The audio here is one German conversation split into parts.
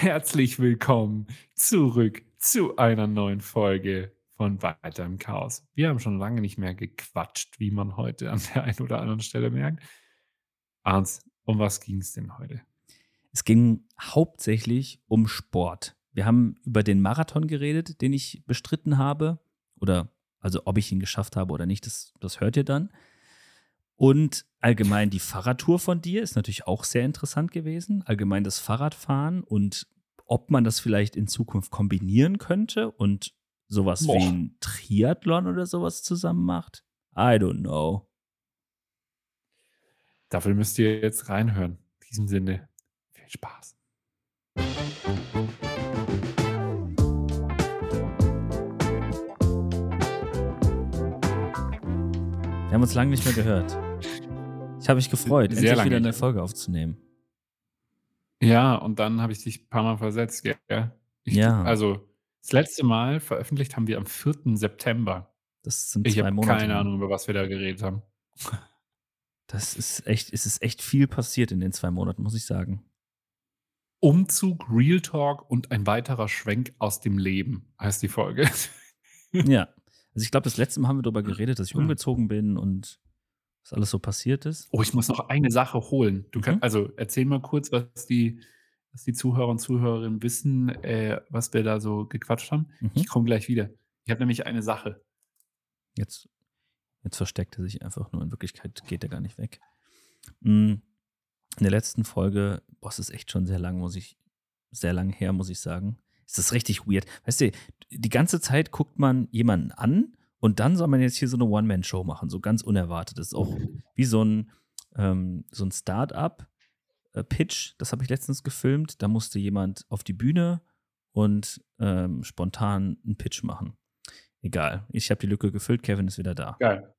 Herzlich willkommen zurück zu einer neuen Folge von Weiter im Chaos. Wir haben schon lange nicht mehr gequatscht, wie man heute an der einen oder anderen Stelle merkt. Arns, um was ging es denn heute? Es ging hauptsächlich um Sport. Wir haben über den Marathon geredet, den ich bestritten habe. Oder also ob ich ihn geschafft habe oder nicht, das, das hört ihr dann. Und allgemein die Fahrradtour von dir ist natürlich auch sehr interessant gewesen. Allgemein das Fahrradfahren und ob man das vielleicht in Zukunft kombinieren könnte und sowas Boah. wie ein Triathlon oder sowas zusammen macht. I don't know. Dafür müsst ihr jetzt reinhören. In diesem Sinne, viel Spaß. Wir haben uns lange nicht mehr gehört. Ich habe mich gefreut, Sehr endlich wieder eine Folge aufzunehmen. Ja, und dann habe ich dich ein paar Mal versetzt, gell? Ich, ja. Also, das letzte Mal veröffentlicht haben wir am 4. September. Das sind ich zwei Monate. Keine Ahnung, über was wir da geredet haben. Das ist echt, es ist echt viel passiert in den zwei Monaten, muss ich sagen. Umzug, Real Talk und ein weiterer Schwenk aus dem Leben heißt die Folge. ja. Also ich glaube, das letzte Mal haben wir darüber geredet, dass ich umgezogen bin und was alles so passiert ist. Oh, ich muss noch eine Sache holen. Du mhm. also erzähl mal kurz, was die, was die Zuhörer und Zuhörerinnen wissen, äh, was wir da so gequatscht haben. Mhm. Ich komme gleich wieder. Ich habe nämlich eine Sache. Jetzt, jetzt versteckt er sich einfach nur. In Wirklichkeit geht er gar nicht weg. Mhm. In der letzten Folge, boah, es ist echt schon sehr lang, muss ich, sehr lang her, muss ich sagen. Es ist richtig weird. Weißt du, die ganze Zeit guckt man jemanden an und dann soll man jetzt hier so eine One-Man-Show machen, so ganz unerwartet. Das ist auch wie so ein, ähm, so ein Start-up-Pitch. Äh, das habe ich letztens gefilmt. Da musste jemand auf die Bühne und ähm, spontan einen Pitch machen. Egal. Ich habe die Lücke gefüllt. Kevin ist wieder da. Geil.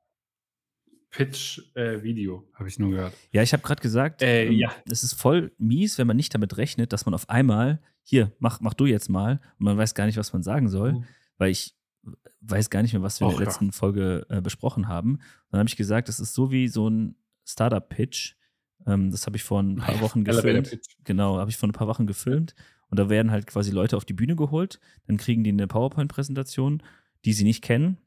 Pitch-Video, äh, habe ich nur gehört. Ja, ich habe gerade gesagt, äh, ähm, ja. es ist voll mies, wenn man nicht damit rechnet, dass man auf einmal, hier, mach, mach du jetzt mal, und man weiß gar nicht, was man sagen soll, mhm. weil ich weiß gar nicht mehr, was wir in der letzten Folge äh, besprochen haben. Dann habe ich gesagt, das ist so wie so ein Startup-Pitch. Ähm, das habe ich vor ein paar Wochen gefilmt. Genau, habe ich vor ein paar Wochen gefilmt. Und da werden halt quasi Leute auf die Bühne geholt. Dann kriegen die eine PowerPoint-Präsentation, die sie nicht kennen.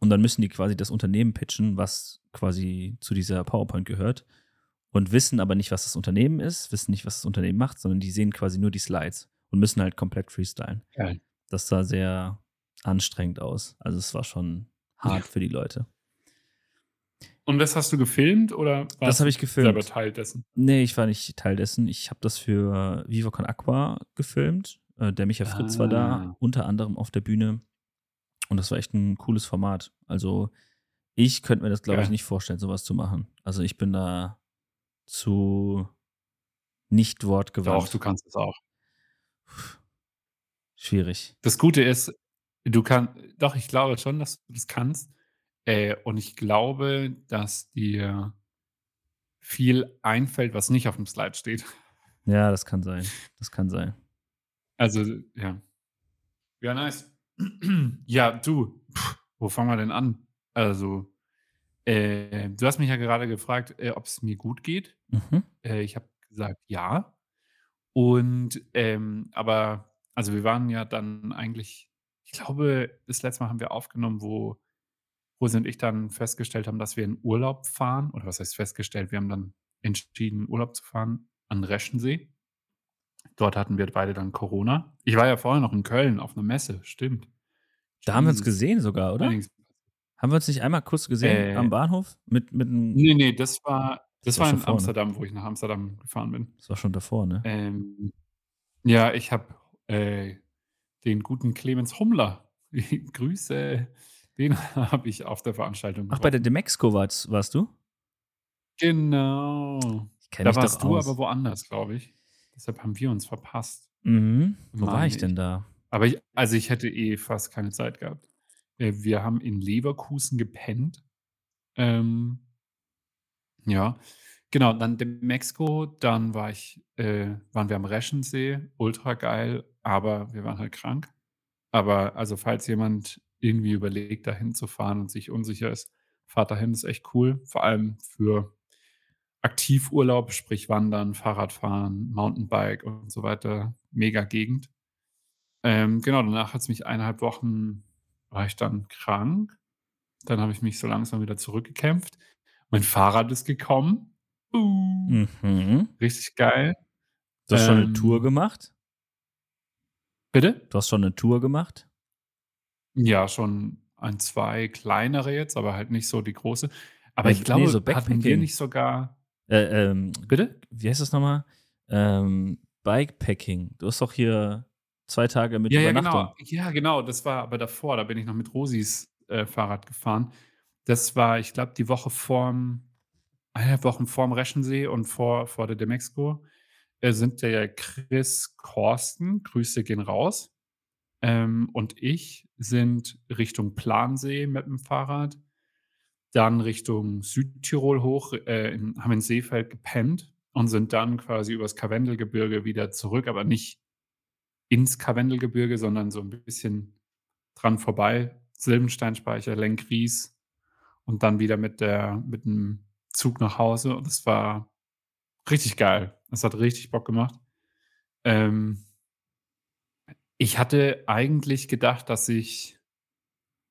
Und dann müssen die quasi das Unternehmen pitchen, was quasi zu dieser PowerPoint gehört. Und wissen aber nicht, was das Unternehmen ist, wissen nicht, was das Unternehmen macht, sondern die sehen quasi nur die Slides und müssen halt komplett freestylen. Geil. Das sah sehr, anstrengend aus. Also es war schon hart ja. für die Leute. Und das hast du gefilmt oder das habe ich gefilmt. selber Teil dessen? Nee, ich war nicht Teil dessen. Ich habe das für Viva Con Aqua gefilmt. Äh, der Micha Fritz ah. war da, ah. unter anderem auf der Bühne. Und das war echt ein cooles Format. Also ich könnte mir das, glaube ja. ich, nicht vorstellen, sowas zu machen. Also ich bin da zu nicht wortgewandt. Doch, du kannst es auch. Schwierig. Das Gute ist, Du kannst, doch, ich glaube schon, dass du das kannst. Äh, und ich glaube, dass dir viel einfällt, was nicht auf dem Slide steht. Ja, das kann sein. Das kann sein. Also, ja. Ja, nice. ja, du, Puh, wo fangen wir denn an? Also, äh, du hast mich ja gerade gefragt, äh, ob es mir gut geht. Mhm. Äh, ich habe gesagt, ja. Und, ähm, aber, also wir waren ja dann eigentlich ich glaube, das letzte Mal haben wir aufgenommen, wo Rosi und ich dann festgestellt haben, dass wir in Urlaub fahren. Oder was heißt festgestellt? Wir haben dann entschieden, Urlaub zu fahren an Reschensee. Dort hatten wir beide dann Corona. Ich war ja vorher noch in Köln auf einer Messe, stimmt. Da haben wir uns gesehen sogar, oder? Haben wir uns nicht einmal kurz gesehen äh, am Bahnhof? Mit, mit nee, nee, das war, das, das war, war in davor? Amsterdam, ne? wo ich nach Amsterdam gefahren bin. Das war schon davor, ne? Ähm, ja, ich habe äh, den guten Clemens Hummler. Grüße, den habe ich auf der Veranstaltung Ach, bei der Demexco warst, warst du? Genau. Da warst du aus. aber woanders, glaube ich. Deshalb haben wir uns verpasst. Mhm. Wo war ich denn da? Aber ich, also ich hätte eh fast keine Zeit gehabt. Äh, wir haben in Leverkusen gepennt. Ähm, ja, genau. Dann Mexiko, dann war ich, äh, waren wir am Reschensee, ultra geil aber wir waren halt krank. Aber also, falls jemand irgendwie überlegt, dahin zu fahren und sich unsicher ist, fahrt dahin, ist echt cool. Vor allem für Aktivurlaub, sprich Wandern, Fahrradfahren, Mountainbike und so weiter. Mega Gegend. Ähm, genau, danach hat's mich 1,5 Wochen war ich dann krank. Dann habe ich mich so langsam wieder zurückgekämpft. Mein Fahrrad ist gekommen. Uh, Mhm. richtig geil. Du hast schon eine Tour Ähm gemacht? Bitte? Du hast schon eine Tour gemacht? Ja, schon 1, 2 kleinere jetzt, aber halt nicht so die große. Aber Äh, ich ne, glaube, so hatten wir nicht sogar Äh, ähm, Bitte? wie heißt das noch mal? Ähm, Bikepacking. Du hast doch hier 2 Tage mit Ja, ja, Übernachtung. genau. Ja, genau, das war aber davor. Da bin ich noch mit Rosis, äh, Fahrrad gefahren. Das war, ich glaube, die Woche vorm 1,5 Wochen vorm Reschensee und vor vor der Demexco, äh, sind der Chris Korsten, Grüße gehen raus, ähm, und ich sind Richtung Plansee mit dem Fahrrad, dann Richtung Südtirol hoch, äh, in haben in Seefeld gepennt und sind dann quasi übers Karwendelgebirge wieder zurück, aber nicht ins Karwendelgebirge, sondern so 'n bisschen dran vorbei. Silbensteinspeicher, Lenkries und dann wieder mit der mit 'm Zug nach Hause und das war richtig geil. Das hat richtig Bock gemacht. Ähm ich hatte eigentlich gedacht, dass ich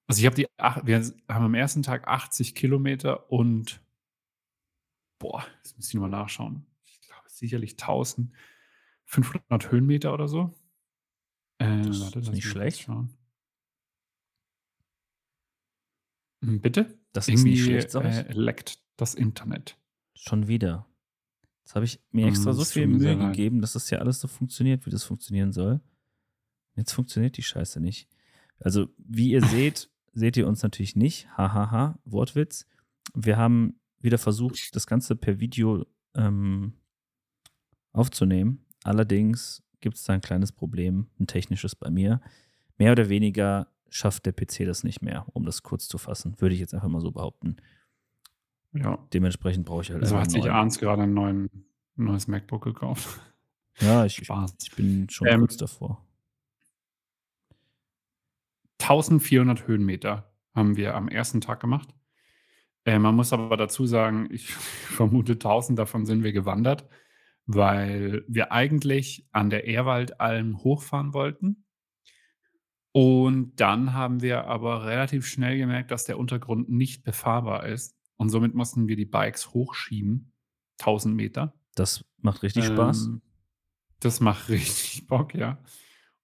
also, ich habe die wir haben am ersten Tag 80 Kilometer und boah, jetzt müsste ich noch mal nachschauen. Ich glaube sicherlich 1.500 Höhenmeter oder so. Äh, Das warte, ist nicht schlecht. Hm, bitte? Das ist nicht Irgendwie, schlecht, sage ich. äh, leckt das Internet. Schon wieder. Jetzt habe ich mir extra Hm, so es viel Mühe gegeben, dass das hier alles so funktioniert, wie das funktionieren soll. Jetzt funktioniert die Scheiße nicht. Also, wie ihr seht, seht ihr uns natürlich nicht. Ha, ha, ha, Wortwitz. Wir haben wieder versucht, das Ganze per Video, ähm, aufzunehmen. Allerdings gibt's da 'n kleines Problem, 'n technisches bei mir. Mehr oder weniger schafft der PC das nicht mehr, um das kurz zu fassen, würde ich jetzt einfach mal so behaupten. Ja. Dementsprechend brauche ich halt Also, hat sich. Arns gerade 'n neuen neues MacBook gekauft. Ja, ich ich Spaß. ich bin schon Ähm kurz davor. 1.400 Höhenmeter haben wir am ersten Tag gemacht. Äh, man muss aber dazu sagen, ich vermute 1.000 davon sind wir gewandert, weil wir eigentlich an der Ehrwaldalm hochfahren wollten. Und dann haben wir aber relativ schnell gemerkt, dass der Untergrund nicht befahrbar ist und somit mussten wir die Bikes hochschieben, 1.000 Meter. Das macht richtig Spaß. Ähm, das macht richtig Bock, ja.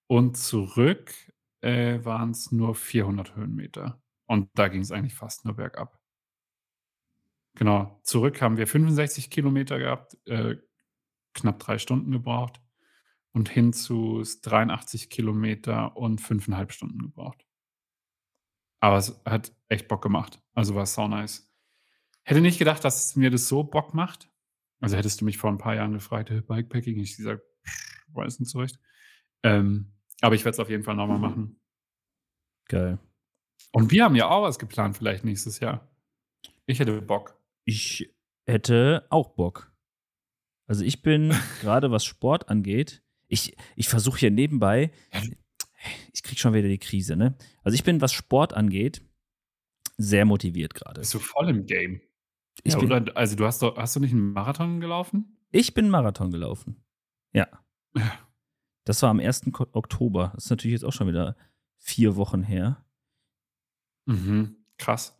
Und zurück, äh, waren's nur 400 Höhenmeter und da ging's eigentlich fast nur bergab. Genau, zurück haben wir 65 Kilometer gehabt, äh, knapp 3 Stunden gebraucht und hin zu s 83 Kilometer und 5,5 Stunden gebraucht. Aber es hat echt Bock gemacht. Also, war saunice. Hätte nicht gedacht, dass mir das so Bock macht. Also, hättest du mich vor 'n paar Jahren gefragt: „Hey, Bikepacking?“ Hätte ich gesagt: „Weiß nicht so recht.“ Ähm, aber ich werde es auf jeden Fall noch mal machen. Geil. Und wir haben ja auch was geplant vielleicht nächstes Jahr. Ich hätte Bock. Ich hätte auch Bock. Also, ich bin grade was Sport angeht ich ich versuche hier nebenbei ich kriege schon wieder die Krise, ne? Also, ich bin, was Sport angeht, sehr motiviert grade. Bist du voll im Game? Ich Ja, bin also, du hast doch hast du nicht 'n Marathon gelaufen? Ich bin Marathon gelaufen. Ja. Ja. Das war am 1. Ko Oktober. Das ist natürlich jetzt auch schon wieder 4 Wochen her. Mhm, krass.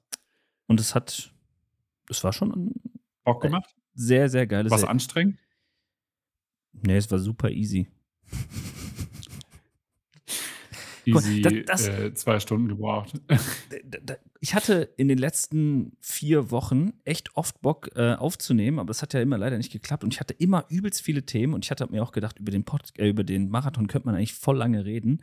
Und es hat es war schon Bock äh, gemacht? sehr, sehr geiles War's Er anstrengend? Ne, es war super easy. Easy, da das äh, 2 Stunden gebraucht. Ich hatte in den letzten 4 Wochen echt oft Bock, äh, aufzunehmen, aber es hat ja immer leider nicht geklappt und ich hatte immer übelst viele Themen und ich hatte mir auch gedacht, über den Pod äh, über den Marathon könnte man eigentlich voll lange reden.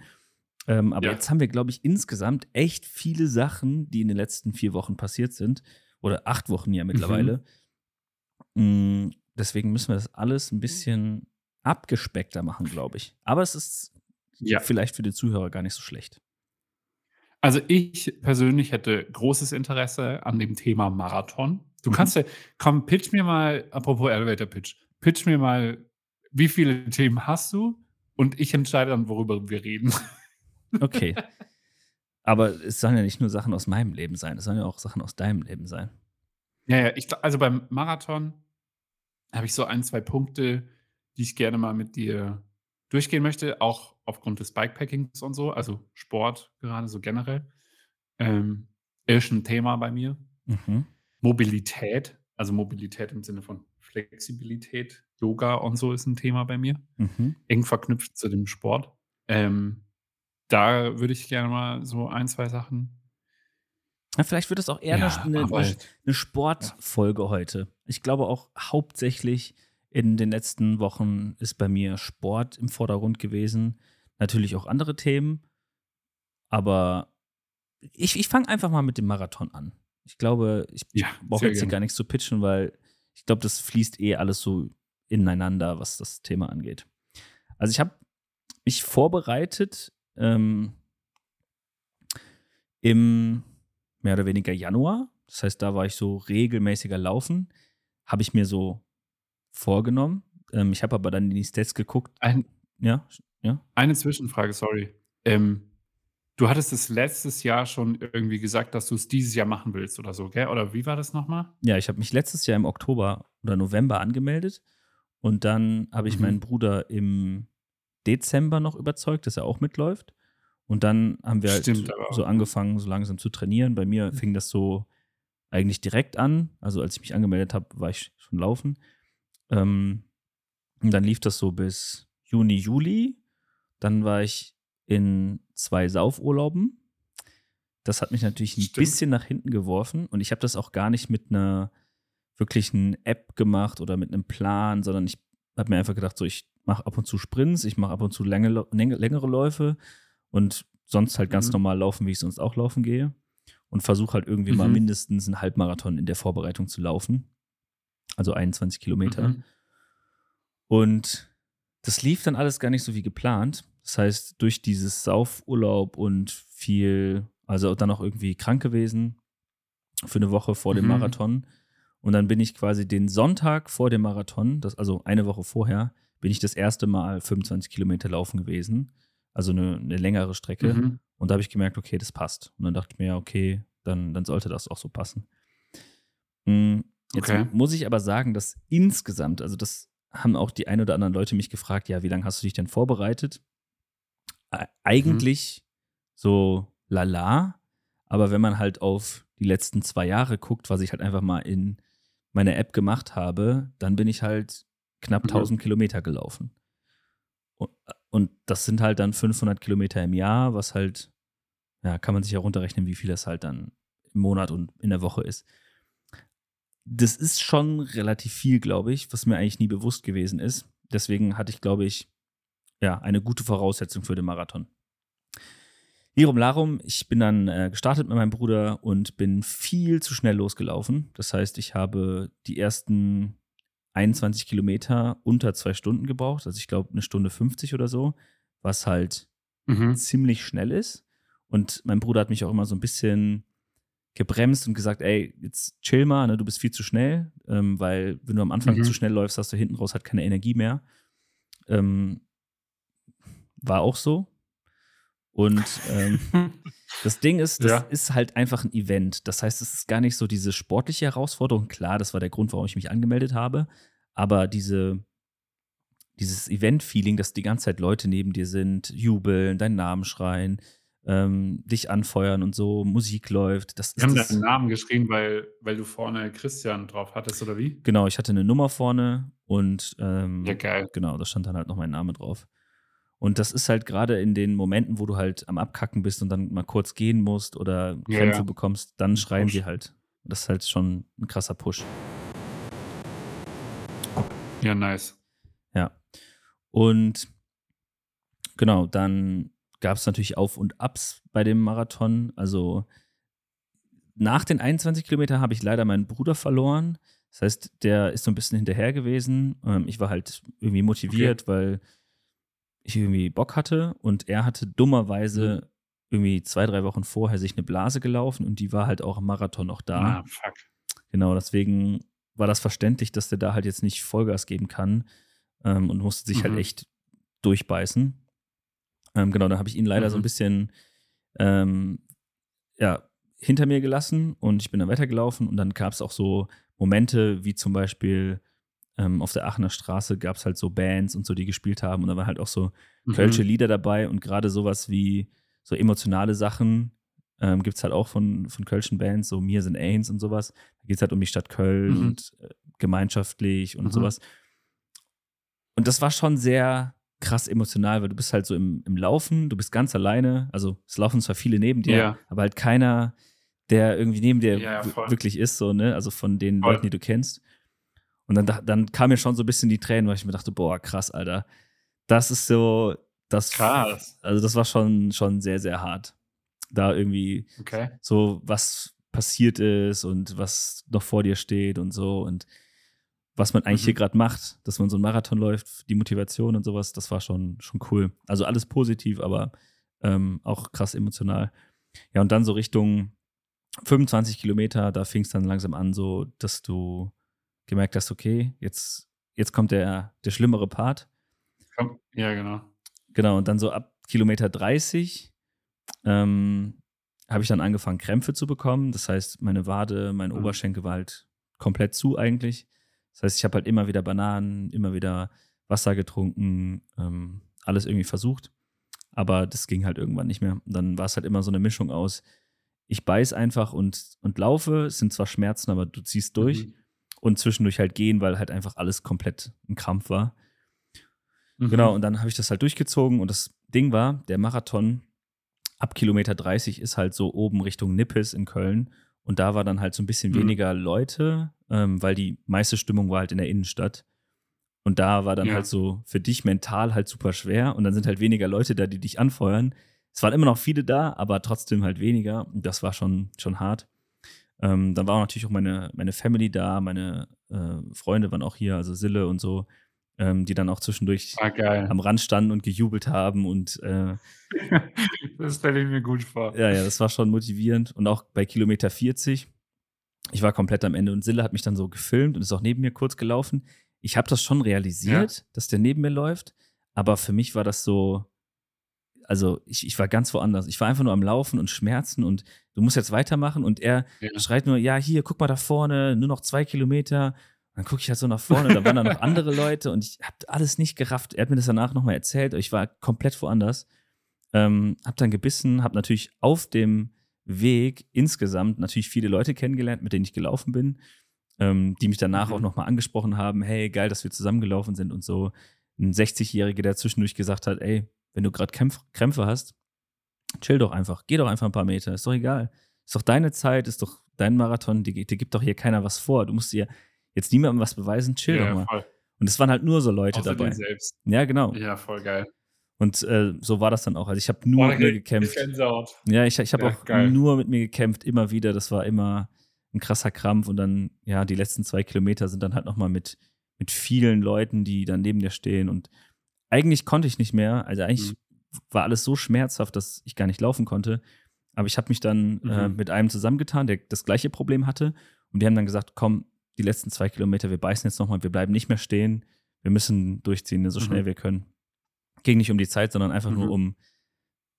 Ähm, aber Ja. jetzt haben wir, glaube ich, insgesamt echt viele Sachen, die in den letzten 4 Wochen passiert sind oder 8 Wochen ja mittlerweile. Hm, deswegen müssen wir das alles 'n bisschen abgespeckter machen, glaube ich. Aber es ist Ja. vielleicht für die Zuhörer gar nicht so schlecht. Also, ich persönlich hätte großes Interesse an dem Thema Marathon. Du Mhm. kannst ja komm, pitch mir mal apropos Elevator Pitch, pitch mir mal, wie viele Themen hast du? Und ich entscheide dann, worüber wir reden. Okay. Aber es sollen ja nicht nur Sachen aus meinem Leben sein, es sollen ja auch Sachen aus deinem Leben sein. Ja, ja, ich also, beim Marathon habe ich so ein, 2 Punkte, die ich gerne mal mit dir durchgehen möchte, auch aufgrund des Bikepackings und so, also Sport gerade so generell. Ähm, ist 'n Thema bei mir. Mhm. Mobilität, also Mobilität im Sinne von Flexibilität, Yoga und so ist 'n Thema bei mir, Mhm. eng verknüpft zu dem Sport. Ähm, da würde ich gerne mal so ein, 2 Sachen Ja, vielleicht wird es auch eher 'ne Ja, 'ne 'ne Arbeit. 'ne Ja. Sportfolge heute. Ich glaube auch hauptsächlich in den letzten Wochen ist bei mir Sport im Vordergrund gewesen. Natürlich auch andere Themen, aber ich ich fange einfach mal mit dem Marathon an. Ich glaube, ich Ja, brauche jetzt hier gar nichts zu pitchen, weil ich glaube, das fließt eh alles so ineinander, was das Thema angeht. Also, ich habe mich vorbereitet, ähm im mehr oder weniger Januar. Das heißt, da war ich so regelmäßiger laufen. Habe ich mir so vorgenommen. Ähm, ich habe aber dann in die Stats geguckt. Ein Ja, ja? eine Zwischenfrage, sorry. Ähm, du hattest es letztes Jahr schon irgendwie gesagt, dass du's dieses Jahr machen willst oder so, gell? Oder wie war das noch mal? Ja, ich habe mich letztes Jahr im Oktober oder November angemeldet und dann habe ich meinen Mhm. Bruder im Dezember noch überzeugt, dass er auch mitläuft. Und dann haben wir halt Stimmt, so angefangen, so langsam zu trainieren. Bei mir Mhm. fing das so eigentlich direkt an. Also, als ich mich angemeldet habe, war ich schon laufen. Ähm, und dann lief das so bis Juni, Juli. Dann war ich in 2 Saufurlauben. Das hat mich natürlich 'n Stimmt. bisschen nach hinten geworfen und ich habe das auch gar nicht mit 'ner wirklichen App gemacht oder mit 'nem Plan, sondern ich habe mir einfach gedacht, so, ich mache ab und zu Sprints, ich mache ab und zu lange längere Läufe und sonst halt ganz Mhm. normal laufen, wie ich sonst auch laufen gehe und versuche halt irgendwie mal Mhm. mindestens 'n Halbmarathon in der Vorbereitung zu laufen. Also 21 Kilometer. Mhm. Und das lief dann alles gar nicht so wie geplant. Das heißt, durch dieses Saufurlaub und viel also dann auch irgendwie krank gewesen für 'ne Woche vor dem Mhm. Marathon. Und dann bin ich quasi den Sonntag vor dem Marathon, das also eine Woche vorher, bin ich das erste Mal 25 Kilometer laufen gewesen, also 'ne 'ne längere Strecke. Mhm. Und da habe ich gemerkt, okay, das passt. Und dann dachte ich mir: „Ja, okay, dann dann sollte das auch so passen.“ Hm, jetzt Okay. muss ich aber sagen, dass insgesamt also das haben auch die ein oder anderen Leute mich gefragt: „Ja, wie lang hast du dich denn vorbereitet?“ Ei Mhm. eigentlich so lala, aber wenn man halt auf die letzten 2 Jahre guckt, was ich halt einfach mal in meiner App gemacht habe, dann bin ich halt knapp Mhm. 1.000 Kilometer gelaufen. U äh, und das sind halt dann 500 Kilometer im Jahr, was halt ja, kann man sich ja runterrechnen, wie viel das halt dann im Monat und in der Woche ist. Das ist schon relativ viel, glaube ich, was mir eigentlich nie bewusst gewesen ist. Deswegen hatte ich, glaube ich, ja, eine gute Voraussetzung für den Marathon. Lirum Larum, ich bin dann, äh, gestartet mit meinem Bruder und bin viel zu schnell losgelaufen. Das heißt, ich habe die ersten 21 Kilometer unter 2 Stunden gebraucht. Also, ich glaube, 1 Stunde 50 oder so, was halt Mhm. ziemlich schnell ist. Und mein Bruder hat mich auch immer so 'n bisschen gebremst und gesagt: „Ey, jetzt chill mal, ne, du bist viel zu schnell.“ Ähm, weil wenn du am Anfang zu Mhm. schnell läufst, hast du hinten raus halt keine Energie mehr. Ähm war auch so. Und, ähm, das Ding ist, das Ja. ist halt einfach 'n Event. Das heißt, es ist gar nicht so diese sportliche Herausforderung. Klar, das war der Grund, warum ich mich angemeldet habe, aber diese dieses Event-Feeling, dass die ganze Zeit Leute neben dir sind, jubeln, deinen Namen schreien, ähm, dich anfeuern und so, Musik läuft, das Die haben ist deinen das Namen geschrien, weil weil du vorne Christian drauf hattest oder wie? Genau, ich hatte 'ne Nummer vorne und, ähm, Ja, geil. genau, da stand dann halt noch mein Name drauf. Und das ist halt grade in den Momenten, wo du halt am Abkacken bist und dann mal kurz gehen musst oder Ja, Krämpfe ja. bekommst, dann schreien sie halt. Das ist halt schon 'n krasser Push. Ja, nice. Ja. Und genau, dann gab's natürlich Auf und Abs bei dem Marathon. Also, nach den 21 Kilometer habe ich leider meinen Bruder verloren. Das heißt, der ist so 'n bisschen hinterher gewesen. Ähm, ich war halt irgendwie motiviert, weil ich irgendwie Bock hatte und er hatte Mhm. dummerweise irgendwie 2, 3 Wochen vorher sich 'ne Blase gelaufen und die war halt auch im Marathon noch da. Ah, fuck. Genau, deswegen war das verständlich, dass der da halt jetzt nicht Vollgas geben kann, ähm, und musste sich halt Mhm. echt durchbeißen. Ähm, genau, dann habe ich ihn leider so 'n Mhm. bisschen, ähm, ja, hinter mir gelassen und ich bin dann weitergelaufen und dann gab's auch so Momente wie zum Beispiel, ähm, auf der Aachener Straße gab es halt so Bands und so, die gespielt haben. Und da waren halt auch so mhm. kölsche Lieder dabei und gerade sowas wie so emotionale Sachen ähm, gibt es halt auch von, von kölschen Bands, so Mir sind Ains und sowas. Da geht es halt um die Stadt Köln mhm. und äh, gemeinschaftlich und mhm. sowas. Und das war schon sehr krass emotional, weil du bist halt so im, im Laufen, du bist ganz alleine. Also es laufen zwar viele neben dir, ja. aber halt keiner, der irgendwie neben dir ja, wirklich ist, so, ne? Also von den voll. Leuten, die du kennst. Und dann, dann kam mir schon so ein bisschen die Tränen, weil ich mir dachte, boah, krass, Alter. Das ist so, das. Krass. Also, das war schon, schon sehr, sehr hart. Da irgendwie okay. so, was passiert ist und was noch vor dir steht und so. Und was man eigentlich mhm. hier gerade macht, dass man so einen Marathon läuft, die Motivation und sowas, das war schon, schon cool. Also alles positiv, aber ähm, auch krass emotional. Ja, und dann so Richtung 25 Kilometer, da fing es dann langsam an, so, dass du gemerkt hast, okay, jetzt, jetzt kommt der, der schlimmere Part. Ja, genau. Genau, und dann so ab Kilometer 30 ähm, habe ich dann angefangen, Krämpfe zu bekommen. Das heißt, meine Wade, mein mhm. Oberschenkel war halt komplett zu eigentlich. Das heißt, ich habe halt immer wieder Bananen, immer wieder Wasser getrunken, ähm, alles irgendwie versucht. Aber das ging halt irgendwann nicht mehr. Und dann war es halt immer so eine Mischung aus, ich beiß einfach und, und laufe. Es sind zwar Schmerzen, aber du ziehst durch. Mhm. Und zwischendurch halt gehen, weil halt einfach alles komplett ein Krampf war. Mhm. Genau, und dann habe ich das halt durchgezogen. Und das Ding war, der Marathon ab Kilometer 30 ist halt so oben Richtung Nippes in Köln. Und da war dann halt so ein bisschen mhm. weniger Leute, ähm, weil die meiste Stimmung war halt in der Innenstadt. Und da war dann ja. halt so für dich mental halt super schwer. Und dann sind halt weniger Leute da, die dich anfeuern. Es waren immer noch viele da, aber trotzdem halt weniger. Und das war schon, schon hart. Ähm, dann war natürlich auch meine, meine Family da, meine äh, Freunde waren auch hier, also Sille und so, ähm, die dann auch zwischendurch ah, am Rand standen und gejubelt haben. Und äh, das stelle ich mir gut vor. Ja, ja, das war schon motivierend. Und auch bei Kilometer 40 ich war komplett am Ende und Sille hat mich dann so gefilmt und ist auch neben mir kurz gelaufen. Ich habe das schon realisiert, ja. dass der neben mir läuft, aber für mich war das so, also ich, ich war ganz woanders. Ich war einfach nur am Laufen und Schmerzen und du musst jetzt weitermachen und er ja. schreit nur, ja, hier, guck mal da vorne, nur noch zwei Kilometer. dann gucke ich halt so nach vorne, da waren da noch andere Leute und ich habe alles nicht gerafft. Er hat mir das danach nochmal erzählt, ich war komplett woanders. Ähm, hab dann gebissen, hab natürlich auf dem Weg insgesamt natürlich viele Leute kennengelernt, mit denen ich gelaufen bin, ähm, die mich danach mhm. auch nochmal angesprochen haben, hey, geil, dass wir zusammengelaufen sind und so. Ein 60-Jähriger, der zwischendurch gesagt hat, ey, wenn du gerade Krämpfe hast, chill doch einfach, geh doch einfach ein paar Meter, ist doch egal. Ist doch deine Zeit, ist doch dein Marathon, dir, dir gibt doch hier keiner was vor. Du musst dir jetzt niemandem was beweisen, chill ja, doch mal. Voll. Und es waren halt nur so Leute Außer dabei. Selbst. Ja, genau. Ja, voll geil. Und äh, so war das dann auch. Also ich habe nur Boah, mit mir gekämpft. Ja, ich, ich habe ja, auch geil. nur mit mir gekämpft, immer wieder. Das war immer ein krasser Krampf. Und dann, ja, die letzten zwei Kilometer sind dann halt nochmal mit, mit vielen Leuten, die dann neben dir stehen. Und eigentlich konnte ich nicht mehr. Also eigentlich mhm. war alles so schmerzhaft, dass ich gar nicht laufen konnte. Aber ich habe mich dann äh, mhm. äh, mit einem zusammengetan, der das gleiche Problem hatte. Und die haben dann gesagt, komm, die letzten zwei Kilometer, wir beißen jetzt nochmal, wir bleiben nicht mehr stehen. Wir müssen durchziehen, so schnell mhm. wir können ging nicht um die Zeit, sondern einfach mhm. nur um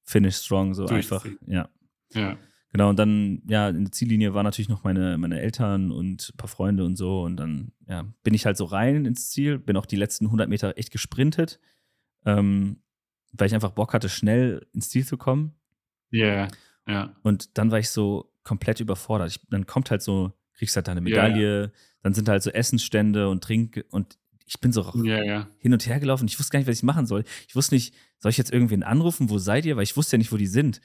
Finish Strong, so einfach. Ja. Ja. Genau, und dann, ja, in der Ziellinie waren natürlich noch meine, meine Eltern und ein paar Freunde und so. Und dann, ja, bin ich halt so rein ins Ziel, bin auch die letzten 100 Meter echt gesprintet, ähm, weil ich einfach Bock hatte, schnell ins Ziel zu kommen. Ja, yeah, ja. Und dann war ich so komplett überfordert. Ich, dann kommt halt so, kriegst halt deine Medaille, yeah. dann sind halt so Essensstände und Trink und ich bin so ja, ja. hin und her gelaufen. Ich wusste gar nicht, was ich machen soll. Ich wusste nicht, soll ich jetzt irgendwen anrufen? Wo seid ihr? Weil ich wusste ja nicht, wo die sind.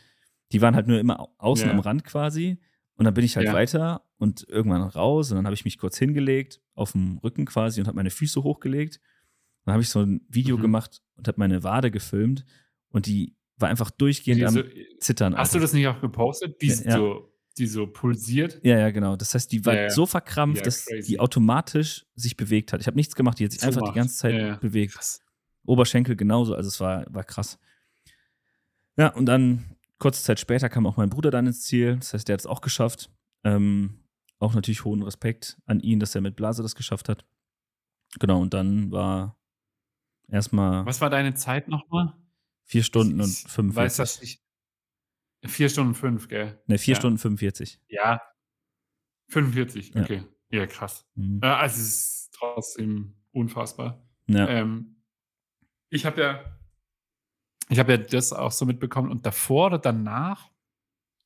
Die waren halt nur immer außen ja. am Rand quasi. Und dann bin ich halt weiter und irgendwann raus. Und dann habe ich mich kurz hingelegt, auf dem Rücken quasi und habe meine Füße hochgelegt. Dann habe ich so ein Video mhm. gemacht und habe meine Wade gefilmt. Und die war einfach durchgehend Diese, am Zittern. Hast also. du das nicht auch gepostet? Die ja, so die so pulsiert. Ja, ja, genau. Das heißt, die war ja, ja. so verkrampft, ja, dass die automatisch sich bewegt hat. Ich habe nichts gemacht, die hat sich so einfach macht. die ganze Zeit bewegt. Krass. Oberschenkel genauso, also es war, war krass. Ja, und dann kurze Zeit später kam auch mein Bruder dann ins Ziel. Das heißt, der hat es auch geschafft. Ähm, auch natürlich hohen Respekt an ihn, dass er mit Blase das geschafft hat. Genau, und dann war erstmal. Was war deine Zeit nochmal? Vier Stunden ich, und 45. Weiß das nicht. Vier Stunden fünf, gell? Ne, vier ja. Stunden 45. Ja. 45, okay. Ja, ja krass. Mhm. also es ist trotzdem unfassbar. Ja. Ähm, ich habe ja ich habe ja das auch so mitbekommen und davor oder danach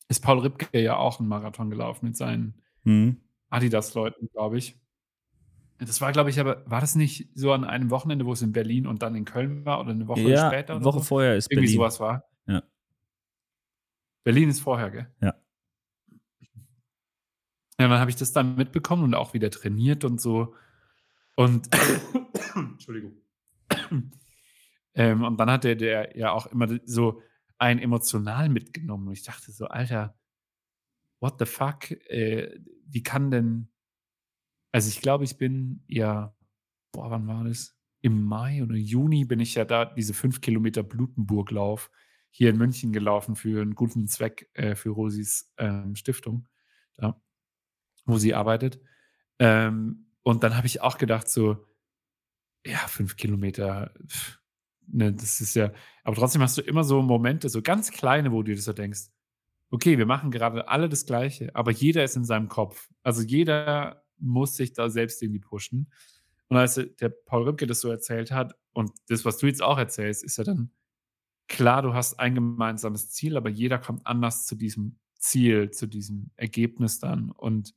ist Paul Ripke ja auch 'n Marathon gelaufen mit seinen Mhm. Adidas-Leuten, glaube ich. Das war, glaube ich aber war das nicht so an einem Wochenende, wo es in Berlin und dann in Köln war oder 'ne Woche Ja, später oder Woche so? vorher ist Irgendwie Berlin. was war. Berlin ist vorher, gell? Ja. Ja, dann habe ich das dann mitbekommen und auch wieder trainiert und so. Und Entschuldigung. Ähm, und dann hat der der ja auch immer so einen emotional mitgenommen und ich dachte so: „Alter, what the fuck, äh, wie kann denn“ also, ich glaube, ich bin ja boah, wann war das? Im Mai oder Juni bin ich ja da diese 5 Kilometer Blutenburglauf hier in München gelaufen für 'n guten Zweck, äh, für Rosis, ähm, Stiftung, da, wo sie arbeitet. Ähm, und dann habe ich auch gedacht so: „Ja, 5 Kilometer, ne, das ist ja“ aber trotzdem hast du immer so Momente, so ganz kleine, wo du dir so denkst: „Okay, wir machen gerade alle das Gleiche, aber jeder ist in seinem Kopf.“ Also, jeder muss sich da selbst irgendwie pushen. Und als, der Paul Ripke das so erzählt hat und das, was du jetzt auch erzählst, ist ja dann klar, du hast ein gemeinsames Ziel, aber jeder kommt anders zu diesem Ziel, zu diesem Ergebnis dann. Und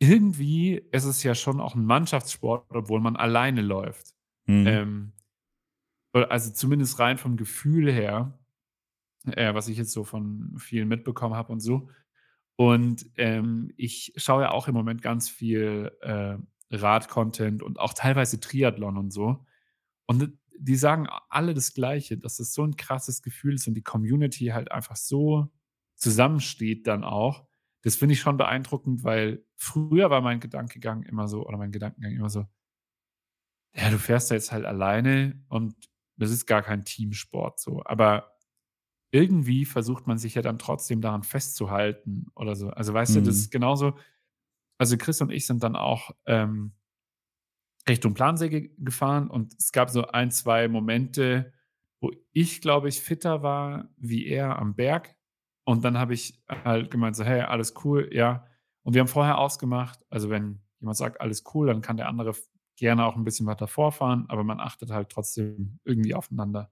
irgendwie ist es ja schon auch 'n Mannschaftssport, obwohl man alleine läuft. Mhm. Ähm, äh, also, zumindest rein vom Gefühl her, äh, was ich jetzt so von vielen mitbekommen habe und so. Und, ähm, ich schaue ja auch im Moment ganz viel, äh, Rad-Content und auch teilweise Triathlon und so. Und die sagen alle das Gleiche, dass es so 'n krasses Gefühl ist und die Community halt einfach so zusammensteht dann auch. Das finde ich schon beeindruckend, weil früher war mein Gedankengang immer so oder mein Gedankengang immer so: „Ja, du fährst da jetzt halt alleine und das ist gar kein Teamsport so.“ Aber irgendwie versucht man sich ja dann trotzdem daran festzuhalten oder so. Also, weißt du, das Mhm. ist genauso also, Chris und ich sind dann auch, ähm Richtung Plansee ge gefahren und es gab so 1, 2 Momente, wo ich, glaube ich, fitter war wie er am Berg. Und dann habe ich halt gemeint so: „Hey, alles cool, ja.“ Und wir haben vorher ausgemacht also, wenn jemand sagt: „Alles cool“, dann kann der andere gerne auch 'n bisschen weiter vorfahren, aber man achtet halt trotzdem irgendwie aufeinander.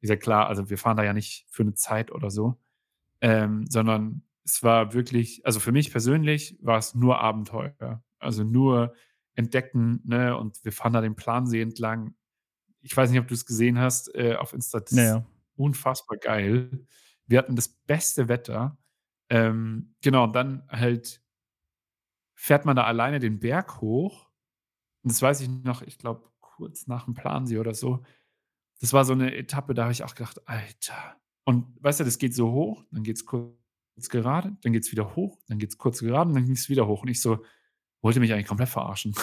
Ist ja klar, also, wir fahren da ja nicht für 'ne Zeit oder so, ähm, sondern es war wirklich also, für mich persönlich war's nur Abenteuer. Also, nur entdecken, ne, und wir fahren da den Plansee entlang. Ich weiß nicht, ob du's gesehen hast, äh, auf Insta, das Ja, ist unfassbar geil. Wir hatten das beste Wetter. Ähm, genau, und dann halt fährt man da alleine den Berg hoch. Und das weiß ich noch, ich glaube, kurz nach'm Plansee oder so. Das war so 'ne Etappe, da habe ich auch gedacht: „Alter.“ Und weißt du, das geht so hoch, dann geht's kurz gerade, dann geht's wieder hoch, dann geht's kurz gerade und dann ging's wieder hoch. Und ich so: „Wollt ihr mich eigentlich komplett verarschen?“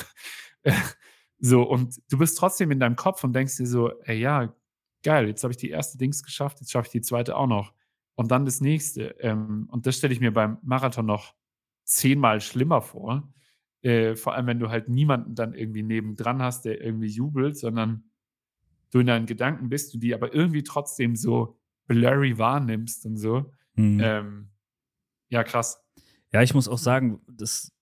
So, und du bist trotzdem in deinem Kopf und denkst dir so: „Ey, ja, geil, jetzt habe ich die 1. Dings geschafft, jetzt schaffe ich die 2. auch noch.“ Und dann das Nächste. Ähm, und das stelle ich mir beim Marathon noch zehnmal schlimmer vor. Äh, vor allem, wenn du halt niemanden dann irgendwie nebendran hast, der irgendwie jubelt, sondern du in deinen Gedanken bist, du die aber irgendwie trotzdem so blurry wahrnimmst und so. Mhm. Ähm, ja, krass. Ja, ich muss auch sagen, das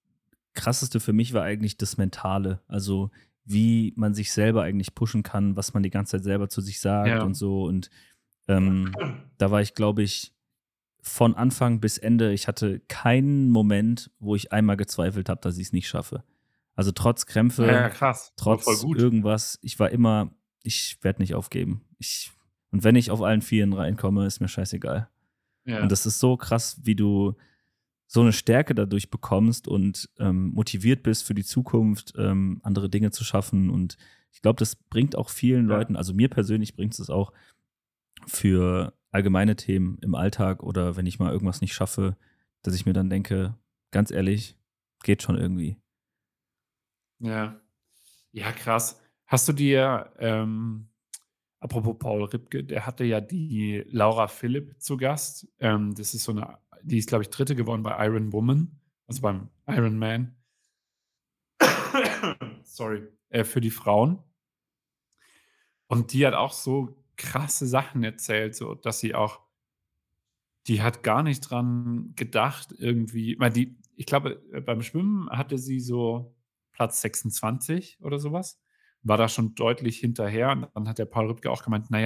Krasseste für mich war eigentlich das Mentale. Also, wie man sich selber eigentlich pushen kann, was man die ganze Zeit selber zu sich sagt Ja. und so. Und, ähm, da war ich, glaube ich, von Anfang bis Ende ich hatte keinen Moment, wo ich einmal gezweifelt habe, dass ich's nicht schaffe. Also, trotz Krämpfe, Ja, krass. Trotz irgendwas, ich war immer ich werde nicht aufgeben. Ich und wenn ich auf allen Vieren reinkomme, ist mir scheißegal. Ja. Und das ist so krass, wie du so 'ne Stärke dadurch bekommst und, ähm, motiviert bist für die Zukunft, ähm, andere Dinge zu schaffen. Und ich glaube, das bringt auch vielen Ja. Leuten also, mir persönlich bringt's das auch für allgemeine Themen im Alltag oder wenn ich mal irgendwas nicht schaffe, dass ich mir dann denke: „Ganz ehrlich, geht schon irgendwie.“ Ja. Ja, krass. Hast du dir, ähm apropos Paul Ripke, der hatte ja die Laura Philipp zu Gast. Ähm, das ist so 'ne die ist, glaube ich, 3. geworden bei Iron Woman, also, beim Ironman. Sorry, äh, für die Frauen. Und die hat auch so krasse Sachen erzählt, so dass sie auch die hat gar nicht dran gedacht irgendwie weil die ich glaube, äh, beim Schwimmen hatte sie so Platz 26 oder so was. war da schon deutlich hinterher. Und dann hat der Paul Rübke auch gemeint: „Na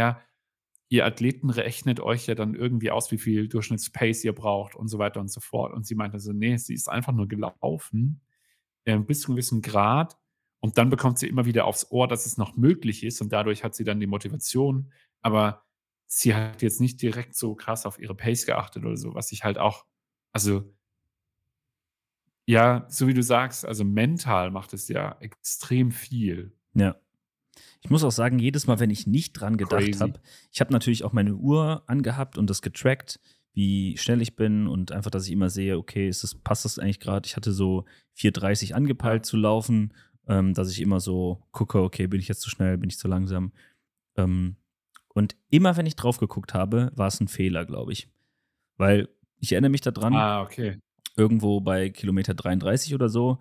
ihr Athleten rechnet euch ja dann irgendwie aus, wie viel Durchschnittspace ihr braucht und so weiter und so fort.“ Und sie meinte so: „Ne, sie ist einfach nur gelaufen, äh, bis zu 'nem gewissen Grad und dann bekommt sie immer wieder aufs Ohr, dass es noch möglich ist und dadurch hat sie dann die Motivation, aber sie hat jetzt nicht direkt so krass auf ihre Pace geachtet oder so, was ich halt auch also ja, so wie du sagst, also mental macht es ja extrem viel. Ja. Ich muss auch sagen, jedes Mal, wenn ich nicht dran gedacht habe ich habe natürlich auch meine Uhr angehabt und das getrackt, wie schnell ich bin und einfach, dass ich immer sehe, okay, ist das passt das eigentlich grad? Ich hatte so 4:30 angepeilt zu laufen, ähm, dass ich immer so gucke: „Okay, bin ich jetzt zu schnell, bin ich zu langsam?“ Ähm, und immer, wenn ich drauf geguckt habe, war es ein Fehler, glaube ich. Weil ich erinnere mich daran Ah, okay irgendwo bei Kilometer 33 oder so,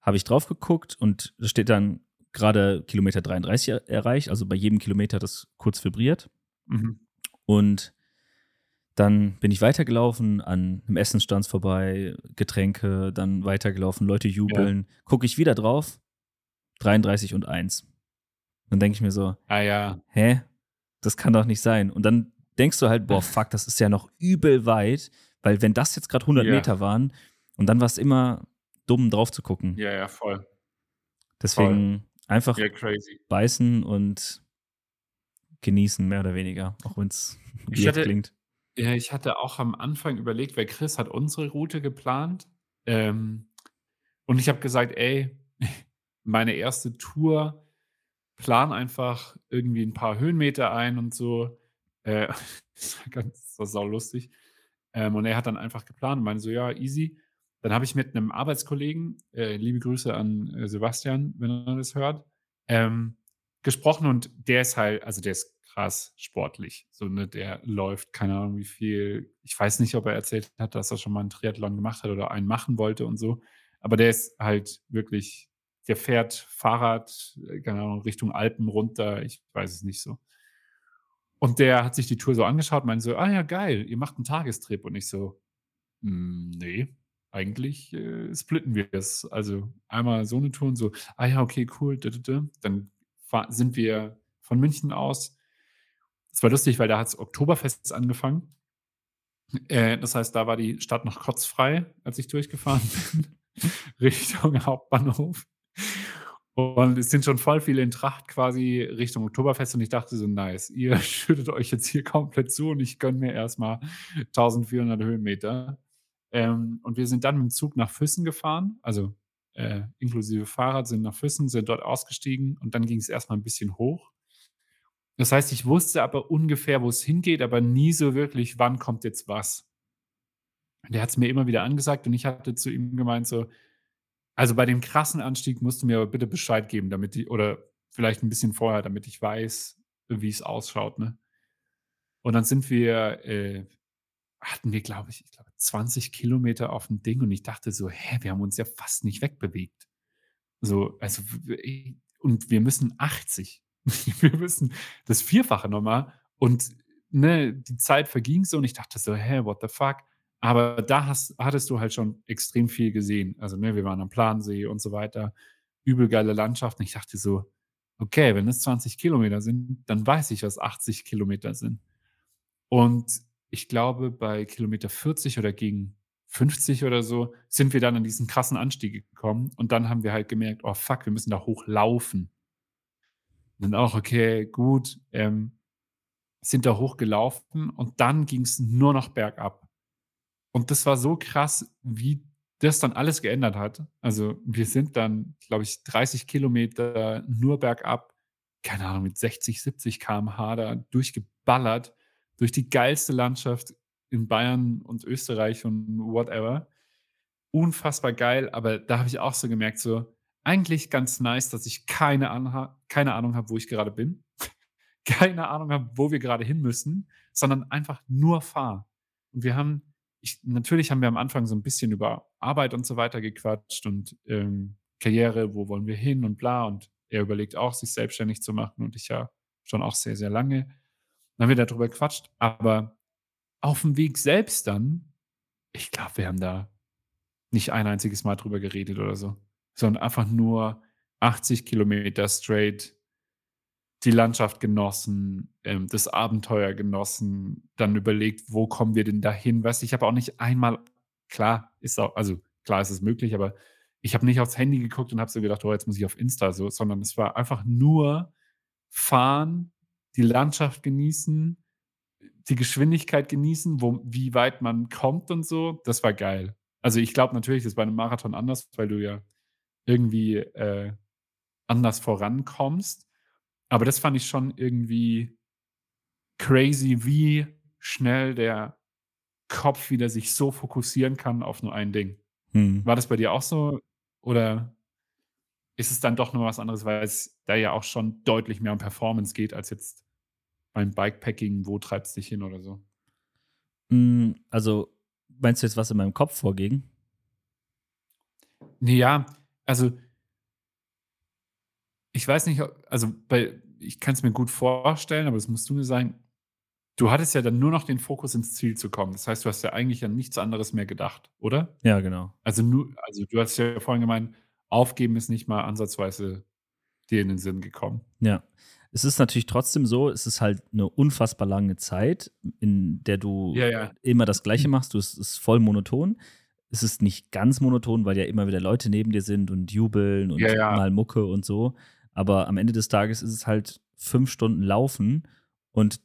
habe ich drauf geguckt und da steht dann gerade Kilometer 33 erreicht, also bei jedem Kilometer das kurz vibriert. Mhm. Und dann bin ich weitergelaufen, an einem Essensstand vorbei, Getränke, dann weitergelaufen, Leute jubeln. Ja. Gucke ich wieder drauf, 33 und 1. Dann denke ich mir so, ah ja. hä? Das kann doch nicht sein. Und dann denkst du halt, boah, fuck, das ist ja noch übel weit. Weil wenn das jetzt gerade 100 ja. Meter waren und dann war es immer dumm drauf zu gucken. Ja, ja, voll. Deswegen voll. Einfach ja, beißen und genießen, mehr oder weniger, auch wenn es klingt. Ja, ich hatte auch am Anfang überlegt, weil Chris hat unsere Route geplant. Ähm, und ich habe gesagt, ey, meine erste Tour, plan einfach irgendwie ein paar Höhenmeter ein und so. Äh, das war ganz das war sau lustig. Ähm, und er hat dann einfach geplant und meinte so: „Ja, easy.“ Dann habe ich mit einem Arbeitskollegen, äh, liebe Grüße an, äh, Sebastian, wenn er das hört, ähm, gesprochen und der ist halt also, der ist krass sportlich. So, ne, der läuft, keine Ahnung wie viel ich weiß nicht, ob er erzählt hat, dass er schon mal einen Triathlon gemacht hat oder einen machen wollte und so. Aber der ist halt wirklich der fährt Fahrrad, äh, keine Ahnung, Richtung Alpen runter, ich weiß es nicht so. Und der hat sich die Tour so angeschaut meinte so: „Ah ja, geil, ihr macht einen Tagestrip.“ Und ich so: „Hm, ne, eigentlich, äh, splitten wir es. Also, einmal so eine Tour und so: „Ah ja, okay, cool, Dann sind wir von München aus es war lustig, weil da hat's Oktoberfest angefangen. Äh, das heißt, da war die Stadt noch kotzfrei, als ich durchgefahren bin, Richtung Hauptbahnhof. Und es sind schon voll viele in Tracht quasi Richtung Oktoberfest und ich dachte so: „Nice, ihr schüttet euch jetzt hier komplett zu und ich gönne mir erstmal 1.400 Höhenmeter.“ Ähm, und wir sind dann mit dem Zug nach Füssen gefahren, also, äh, inklusive Fahrrad, sind nach Füssen, sind dort ausgestiegen und dann ging es erstmal ein bisschen hoch. Das heißt, ich wusste aber ungefähr, wo es hingeht, aber nie so wirklich, wann kommt jetzt was. Der hat es mir immer wieder angesagt und ich hatte zu ihm gemeint so: also, bei dem krassen Anstieg musst du mir aber bitte Bescheid geben, damit ich oder vielleicht ein bisschen vorher, damit ich weiß, wie es ausschaut, ne? Und dann sind wir äh, hatten wir, glaube ich ich glaube, 20 Kilometer auf dem Ding und ich dachte so: „Hä, wir haben uns ja fast nicht wegbewegt.“ So, also, und wir müssen 80. Wir müssen das Vierfache noch mal und, ne, die Zeit verging so und ich dachte so: „Hä, what the fuck?“ aber da hast hattest du halt schon extrem viel gesehen. Also, ne, wir waren am Plansee und so weiter, übel geile Landschaften. Ich dachte so: „Okay, wenn es 20 Kilometer sind, dann weiß ich, was 80 Kilometer sind.“ Und ich glaube, bei Kilometer 40 oder gegen 50 oder so sind wir dann an diesen krassen Anstieg gekommen und dann haben wir halt gemerkt: „Oh fuck, wir müssen da hochlaufen.“ Und dann auch: „Okay, gut“, ähm, sind da hochgelaufen und dann ging es nur noch bergab. Und das war so krass, wie das dann alles geändert hat. Also, wir sind dann, glaube ich, 30 Kilometer nur bergab, keine Ahnung, mit 60, 70 km/h da durchgeballert durch die geilste Landschaft in Bayern und Österreich und whatever. Unfassbar geil, aber da habe ich auch so gemerkt, so eigentlich ganz nice, dass ich keine Anha keine Ahnung habe, wo ich gerade bin, keine Ahnung habe, wo wir gerade hin müssen, sondern einfach nur fahre. Und wir haben ich natürlich haben wir am Anfang so ein bisschen über Arbeit und so weiter gequatscht und, ähm, Karriere, wo wollen wir hin und bla und er überlegt auch, sich selbstständig zu machen und ich ja schon auch sehr, sehr lange. Dann haben wir darüber gequatscht, aber auf dem Weg selbst dann ich glaube, wir haben da nicht ein einziges Mal drüber geredet oder so, sondern einfach nur 80 Kilometer straight die Landschaft genossen, ähm, das Abenteuer genossen, dann überlegt, wo kommen wir denn dahin? Weißt du, ich habe auch nicht einmal klar, ist auch also, klar ist es möglich, aber ich habe nicht aufs Handy geguckt und habe so gedacht: „Oh, jetzt muss ich auf Insta so“, sondern es war einfach nur fahren, die Landschaft genießen, die Geschwindigkeit genießen, wo wie weit man kommt und so. Das war geil. Also, ich glaube natürlich, das ist bei 'nem Marathon anders, weil du ja irgendwie, äh, anders vorankommst. Aber das fand ich schon irgendwie crazy, wie schnell der Kopf wieder sich so fokussieren kann auf nur ein Ding. Mhm. War das bei dir auch so oder ist es dann doch noch was anderes, weil es da ja auch schon deutlich mehr um Performance geht als jetzt beim Bikepacking, wo treibt's dich hin oder so? Hm, also, meinst du jetzt, was in meinem Kopf vorging? Ne, ja, also ich weiß nicht, also, bei ich kann's mir gut vorstellen, aber das musst du mir sagen. Du hattest ja dann nur noch den Fokus, ins Ziel zu kommen. Das heißt, du hast ja eigentlich an nichts anderes mehr gedacht, oder? Ja, genau. Also, nu also, du hast ja vorhin gemeint, aufgeben ist nicht mal ansatzweise dir in den Sinn gekommen. Ja. Es ist natürlich trotzdem so, es ist halt 'ne unfassbar lange Zeit, in der du Ja, ja. immer das Gleiche machst. Du es ist voll monoton. Es ist nicht ganz monoton, weil ja immer wieder Leute neben dir sind und jubeln und Ja, mal Mucke und so. Aber am Ende des Tages ist es halt 5 Stunden Laufen und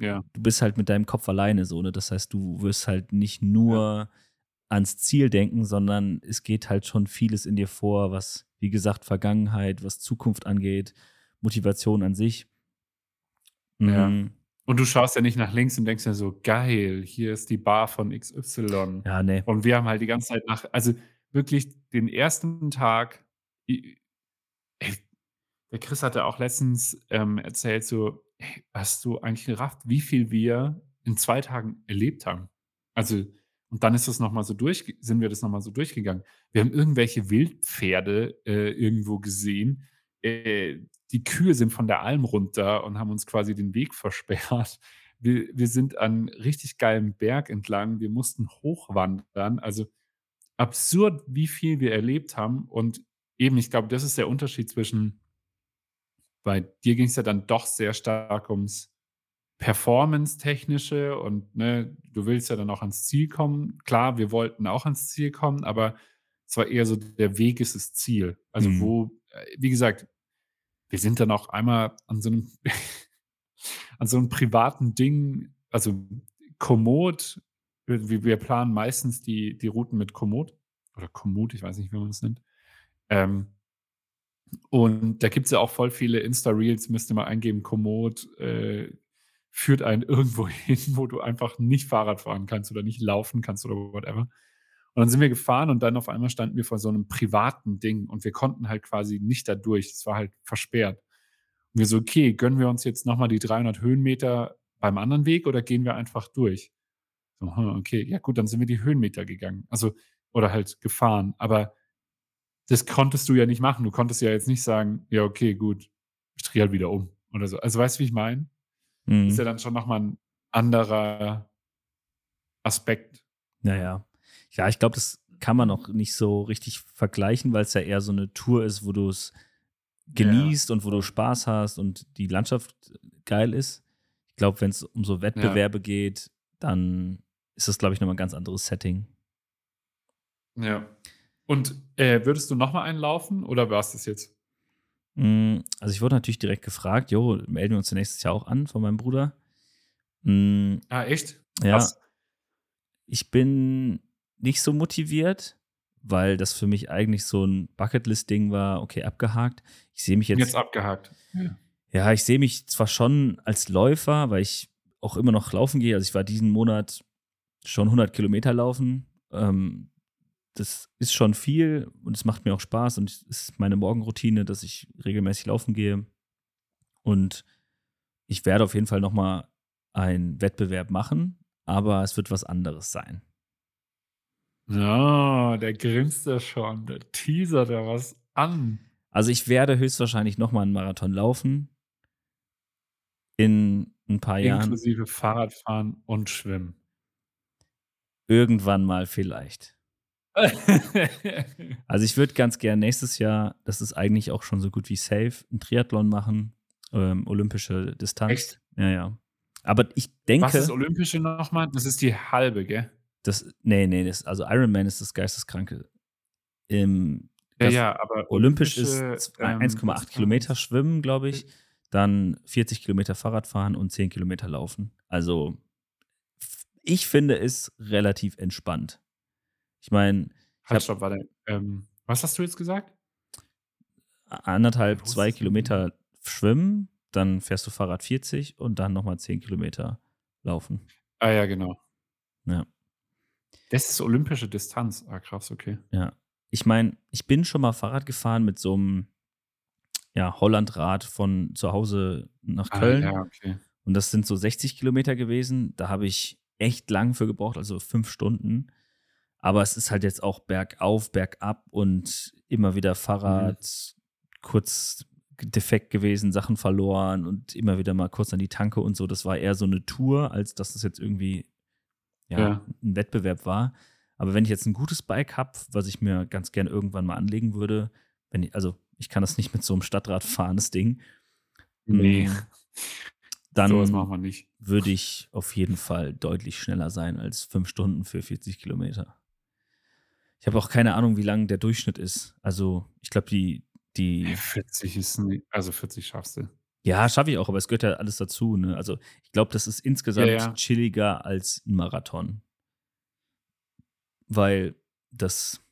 Ja. du bist halt mit deinem Kopf alleine so, ne? Das heißt, du wirst halt nicht nur ans Ziel denken, sondern es geht halt schon vieles in dir vor, was, wie gesagt, Vergangenheit, was Zukunft angeht, Motivation an sich. Ja. Hm. Und du schaust ja nicht nach links und denkst dir so: „Geil, hier ist die Bar von XY.“ Ja, ne. Und wir haben halt die ganze Zeit nach also, wirklich den 1. Tag ey, der Chris hatte auch letztens, ähm, erzählt so: „Ey, hast du eigentlich gerafft, wie viel wir in 2 Tagen erlebt haben?“ Also, und dann ist das noch so durchge sind wir das noch mal so durchgegangen. Wir haben irgendwelche Wildpferde, äh, irgendwo gesehen. Äh, die Kühe sind von der Alm runter und haben uns quasi den Weg versperrt. Wir wir sind an richtig geilem Berg entlang. Wir mussten hochwandern. Also, absurd, wie viel wir erlebt haben. Und eben, ich glaube, das ist der Unterschied zwischen bei dir ging's ja dann doch sehr stark ums Performance-Technische und, ne, du willst ja dann auch ans Ziel kommen. Klar, wir wollten auch ans Ziel kommen, aber es war eher so, der Weg ist das Ziel. Also, Mhm. wo äh, wie gesagt, wir sind dann auch einmal an so 'nem an so 'nem privaten Ding also, Komoot wir wir planen meistens die die Routen mit Komoot oder Komoot, ich weiß nicht, wie man das nennt. Ähm und da gibt's ja auch voll viele Insta-Reels, müsst ihr mal eingeben, Komoot, äh, führt einen irgendwo hin, wo du einfach nicht Fahrrad fahren kannst oder nicht laufen kannst oder whatever. Und dann sind wir gefahren und dann auf einmal standen wir vor so 'nem privaten Ding und wir konnten halt quasi nicht da durch. Es war halt versperrt. Und wir so: „Okay, gönnen wir uns jetzt noch mal die 300 Höhenmeter beim anderen Weg oder gehen wir einfach durch?“ So, hm, okay, ja gut, dann sind wir die Höhenmeter gegangen. Also oder halt gefahren. Aber das konntest du ja nicht machen. Du konntest ja jetzt nicht sagen: „Ja, okay, gut, ich drehe halt wieder um“ oder so. Also, weißt du, wie ich meine? Ist ja Mhm. dann schon noch mal 'n anderer Aspekt. Ja, ja. Ja, ich glaube, das kann man auch nicht so richtig vergleichen, weil's ja eher so 'ne Tour ist, wo du's Ja. genießt und wo du Spaß hast und die Landschaft geil ist. Ich glaube, wenn's um so Ja. Wettbewerbe geht, dann ist das, glaube ich, noch mal 'n ganz anderes Setting. Ja. Und, äh, würdest du noch mal einen laufen oder war's das jetzt? Hm, also, ich wurde natürlich direkt gefragt: „Jo, melden wir uns nächstes Jahr auch an?“ von meinem Bruder. Hm, Ah, echt? ja. Krass. Ich bin nicht so motiviert, weil das für mich eigentlich so 'n Bucketlist-Ding war, okay, abgehakt. Ich sehe mich Jetzt jetzt abgehakt. Ja. ja, ich sehe mich zwar schon als Läufer, weil ich auch immer noch laufen gehe. Also, ich war diesen Monat schon 100 Kilometer laufen. Ähm, das ist schon viel und es macht mir auch Spaß und es ist meine Morgenroutine, dass ich regelmäßig laufen gehe. Und ich werde auf jeden Fall noch mal einen Wettbewerb machen, aber es wird was anderes sein. Ah, der grinst ja schon. Der teasert ja was an. Also, ich werde höchstwahrscheinlich noch mal 'n Marathon laufen in 'n paar Jahren. Inklusive Fahrradfahren und Schwimmen. Irgendwann mal vielleicht. Also ich würde ganz gern nächstes Jahr, das ist eigentlich auch schon so gut wie safe, ein Triathlon machen, ähm, olympische Distanz. Echt? Ja, ja. Aber ich denke. Was ist olympische nochmal? Das ist die halbe, gell? Das, nee, nee, das, also Ironman ist das Geisteskranke. Im, ja, ja, aber olympisch ist ähm, 1,8 Kilometer schwimmen, glaube ich, dann 40 Kilometer Fahrrad fahren und 10 Kilometer laufen. Also ich finde es relativ entspannt. Ich meine, halt, stopp, warte. Ähm, was hast du jetzt gesagt? Anderthalb, zwei Kilometer schwimmen, dann fährst du Fahrrad 40 und dann nochmal 10 Kilometer laufen. Ah ja, genau. Ja. Das ist olympische Distanz. Ah, krass, okay. Ja. Ich meine, ich bin schon mal Fahrrad gefahren mit so einem ja, Hollandrad von zu Hause nach ah, Köln. Ah, ja, okay. Und das sind so 60 Kilometer gewesen. Da habe ich echt lang für gebraucht, also fünf Stunden. Aber es ist halt jetzt auch bergauf, bergab und immer wieder Fahrrad, mhm. kurz defekt gewesen, Sachen verloren und immer wieder mal kurz an die Tanke und so. Das war eher so eine Tour, als dass das jetzt irgendwie ja, ja. ein Wettbewerb war. Aber wenn ich jetzt ein gutes Bike habe, was ich mir ganz gern irgendwann mal anlegen würde, wenn ich, also ich kann das nicht mit so einem Stadtrad fahren, das Ding. Nee. Mm, dann würde ich auf jeden Fall deutlich schneller sein als fünf Stunden für 40 Kilometer. Ich habe auch keine Ahnung, wie lang der Durchschnitt ist. Also, ich glaube, die, die. 40 ist, nicht, also 40 schaffst du. Ja, schaffe ich auch, aber es gehört ja alles dazu. Ne? Also, ich glaube, das ist insgesamt ja, ja. chilliger als ein Marathon. Weil das,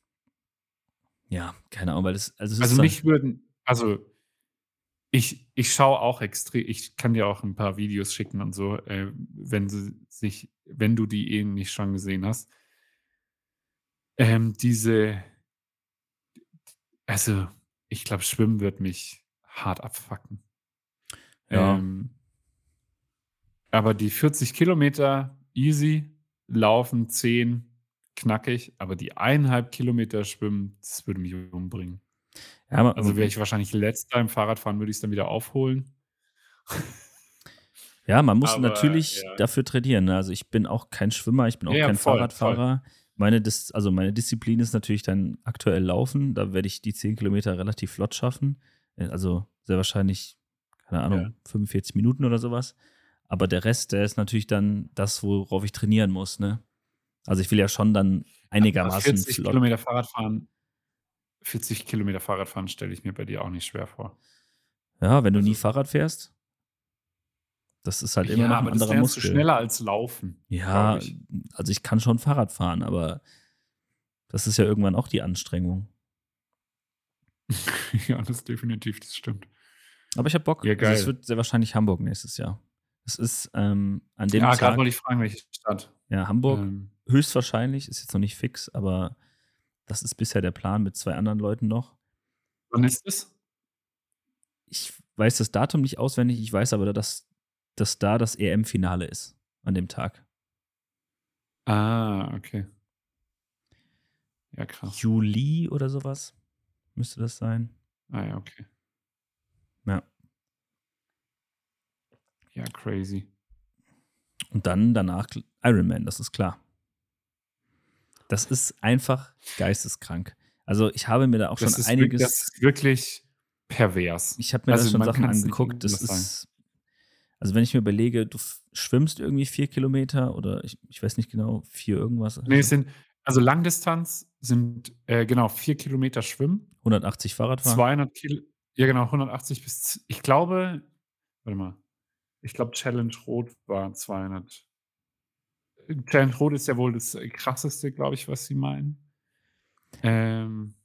ja, keine Ahnung, weil das, also, also mich würden, also ich, ich schaue auch extrem, ich kann dir auch ein paar Videos schicken und so, äh, wenn sie sich, wenn du die eben nicht schon gesehen hast. Ähm, diese also, ich glaube, Schwimmen wird mich hart abfacken. Ja. Ähm aber die 40 Kilometer easy, Laufen 10 knackig, aber die 1,5 Kilometer Schwimmen, das würde mich umbringen. Ja, Also, wäre ich wahrscheinlich Letzter im Fahrradfahren, würde ich es dann wieder aufholen. Ja, man muss Aber, natürlich ja. dafür trainieren, ne? Also, ich bin auch kein Schwimmer, ich bin auch Ja, kein voll, voll. Meine Dis also, meine Disziplin ist natürlich dann aktuell Laufen. Da werde ich die 10 Kilometer relativ flott schaffen. Äh, also, sehr wahrscheinlich, keine Ahnung, Ja. 45 Minuten oder sowas. Aber der Rest, der ist natürlich dann das, worauf ich trainieren muss, ne? Also, ich will ja schon dann einigermaßen 40 flott Kilometer Fahrradfahren 40 Kilometer Fahrradfahren stelle ich mir bei dir auch nicht schwer vor. Ja, wenn du also, nie Fahrrad fährst, das ist halt immer ja, noch ein aber anderer das Muskel. Du schneller als laufen. Ja, also ich kann schon Fahrrad fahren, aber das ist ja irgendwann auch die Anstrengung. ja, das ist definitiv, das stimmt. Aber ich habe Bock. Ja, geil. Also es wird sehr wahrscheinlich Hamburg nächstes Jahr. Es ist ähm, an dem Ja, gerade wollte ich fragen, welche Stadt. Ja, Hamburg ähm. höchstwahrscheinlich, ist jetzt noch nicht fix, aber das ist bisher der Plan mit zwei anderen Leuten noch. Wann ist es? Ich weiß das Datum nicht auswendig, ich weiß aber, dass, dass da das EM-Finale ist an dem Tag. Ah, okay. Ja, krass. Juli oder sowas müsste das sein. Ah, ja, okay. Ja. Ja, crazy. Und dann danach Ironman, das ist klar. Das ist einfach geisteskrank. Also ich habe mir da auch das schon einiges. das ist wirklich pervers. Ich habe mir also da schon Sachen angeguckt. Das ist. Also wenn ich mir überlege, du schwimmst irgendwie vier Kilometer oder ich, ich weiß nicht genau, vier irgendwas. Nee, es sind, also Langdistanz sind äh, genau vier Kilometer Schwimmen. 180 Fahrradfahren. 200 Kilo, ja genau, 180 bis, ich glaube, warte mal, ich glaube Challenge Rot war 200 Challenge Rot ist ja wohl das äh, krasseste, glaube ich, was sie meinen. Ähm,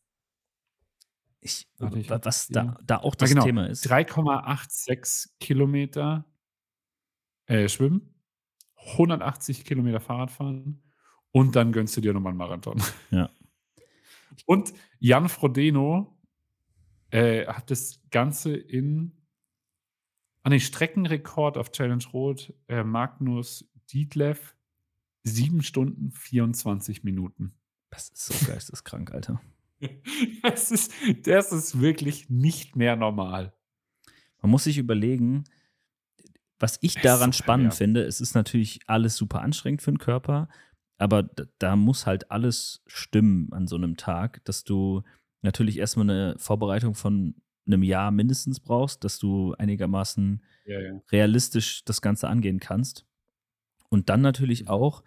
ich, warte, ich was da, da auch ah, das genau. Thema ist. 3,86 Kilometer äh, schwimmen, 180 Kilometer Fahrrad fahren und dann gönnst du dir nochmal einen Marathon. Ja. Und Jan Frodeno äh, hat das Ganze in an den Streckenrekord auf Challenge Rot äh, Magnus Dietlev 7 Stunden 24 Minuten. Das ist so geisteskrank, Alter. das, ist, das ist wirklich nicht mehr normal. Man muss sich überlegen, was ich daran spannend ja. finde, es ist natürlich alles super anstrengend für den Körper, aber da, da muss halt alles stimmen an so einem Tag, dass du natürlich erstmal eine Vorbereitung von einem Jahr mindestens brauchst, dass du einigermaßen Ja, ja. realistisch das Ganze angehen kannst. Und dann natürlich Mhm. auch,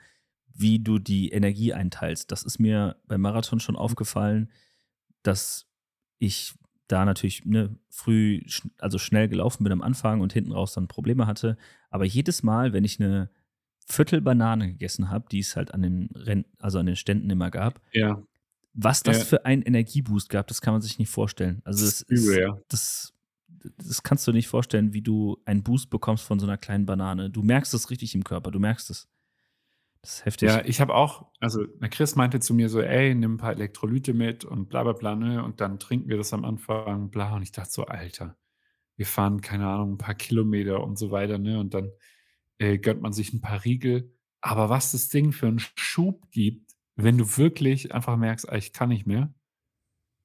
wie du die Energie einteilst. Das ist mir beim Marathon schon aufgefallen, dass ich da natürlich ne, früh, also schnell gelaufen bin am Anfang und hinten raus dann Probleme hatte. Aber jedes Mal, wenn ich eine Viertel Banane gegessen habe, die es halt an den Renn also an den Ständen immer gab, Ja, was das Ja. für einen Energieboost gab, das kann man sich nicht vorstellen. Also Das ist übel, ja. das, das kannst du nicht vorstellen, wie du einen Boost bekommst von so einer kleinen Banane. Du merkst es richtig im Körper, du merkst es. Das ist heftig. Ja, ich habe auch also, der Chris meinte zu mir so: „Ey, nimm 'n paar Elektrolyte mit und bla bla bla, ne, und dann trinken wir das am Anfang, bla.“ Und ich dachte so: „Alter, wir fahren, keine Ahnung, 'n paar Kilometer und so weiter, ne, und dann, äh, gönnt man sich 'n paar Riegel.“ Aber was das Ding für 'n Schub gibt, wenn du wirklich einfach merkst: „Ah, ich kann nicht mehr“,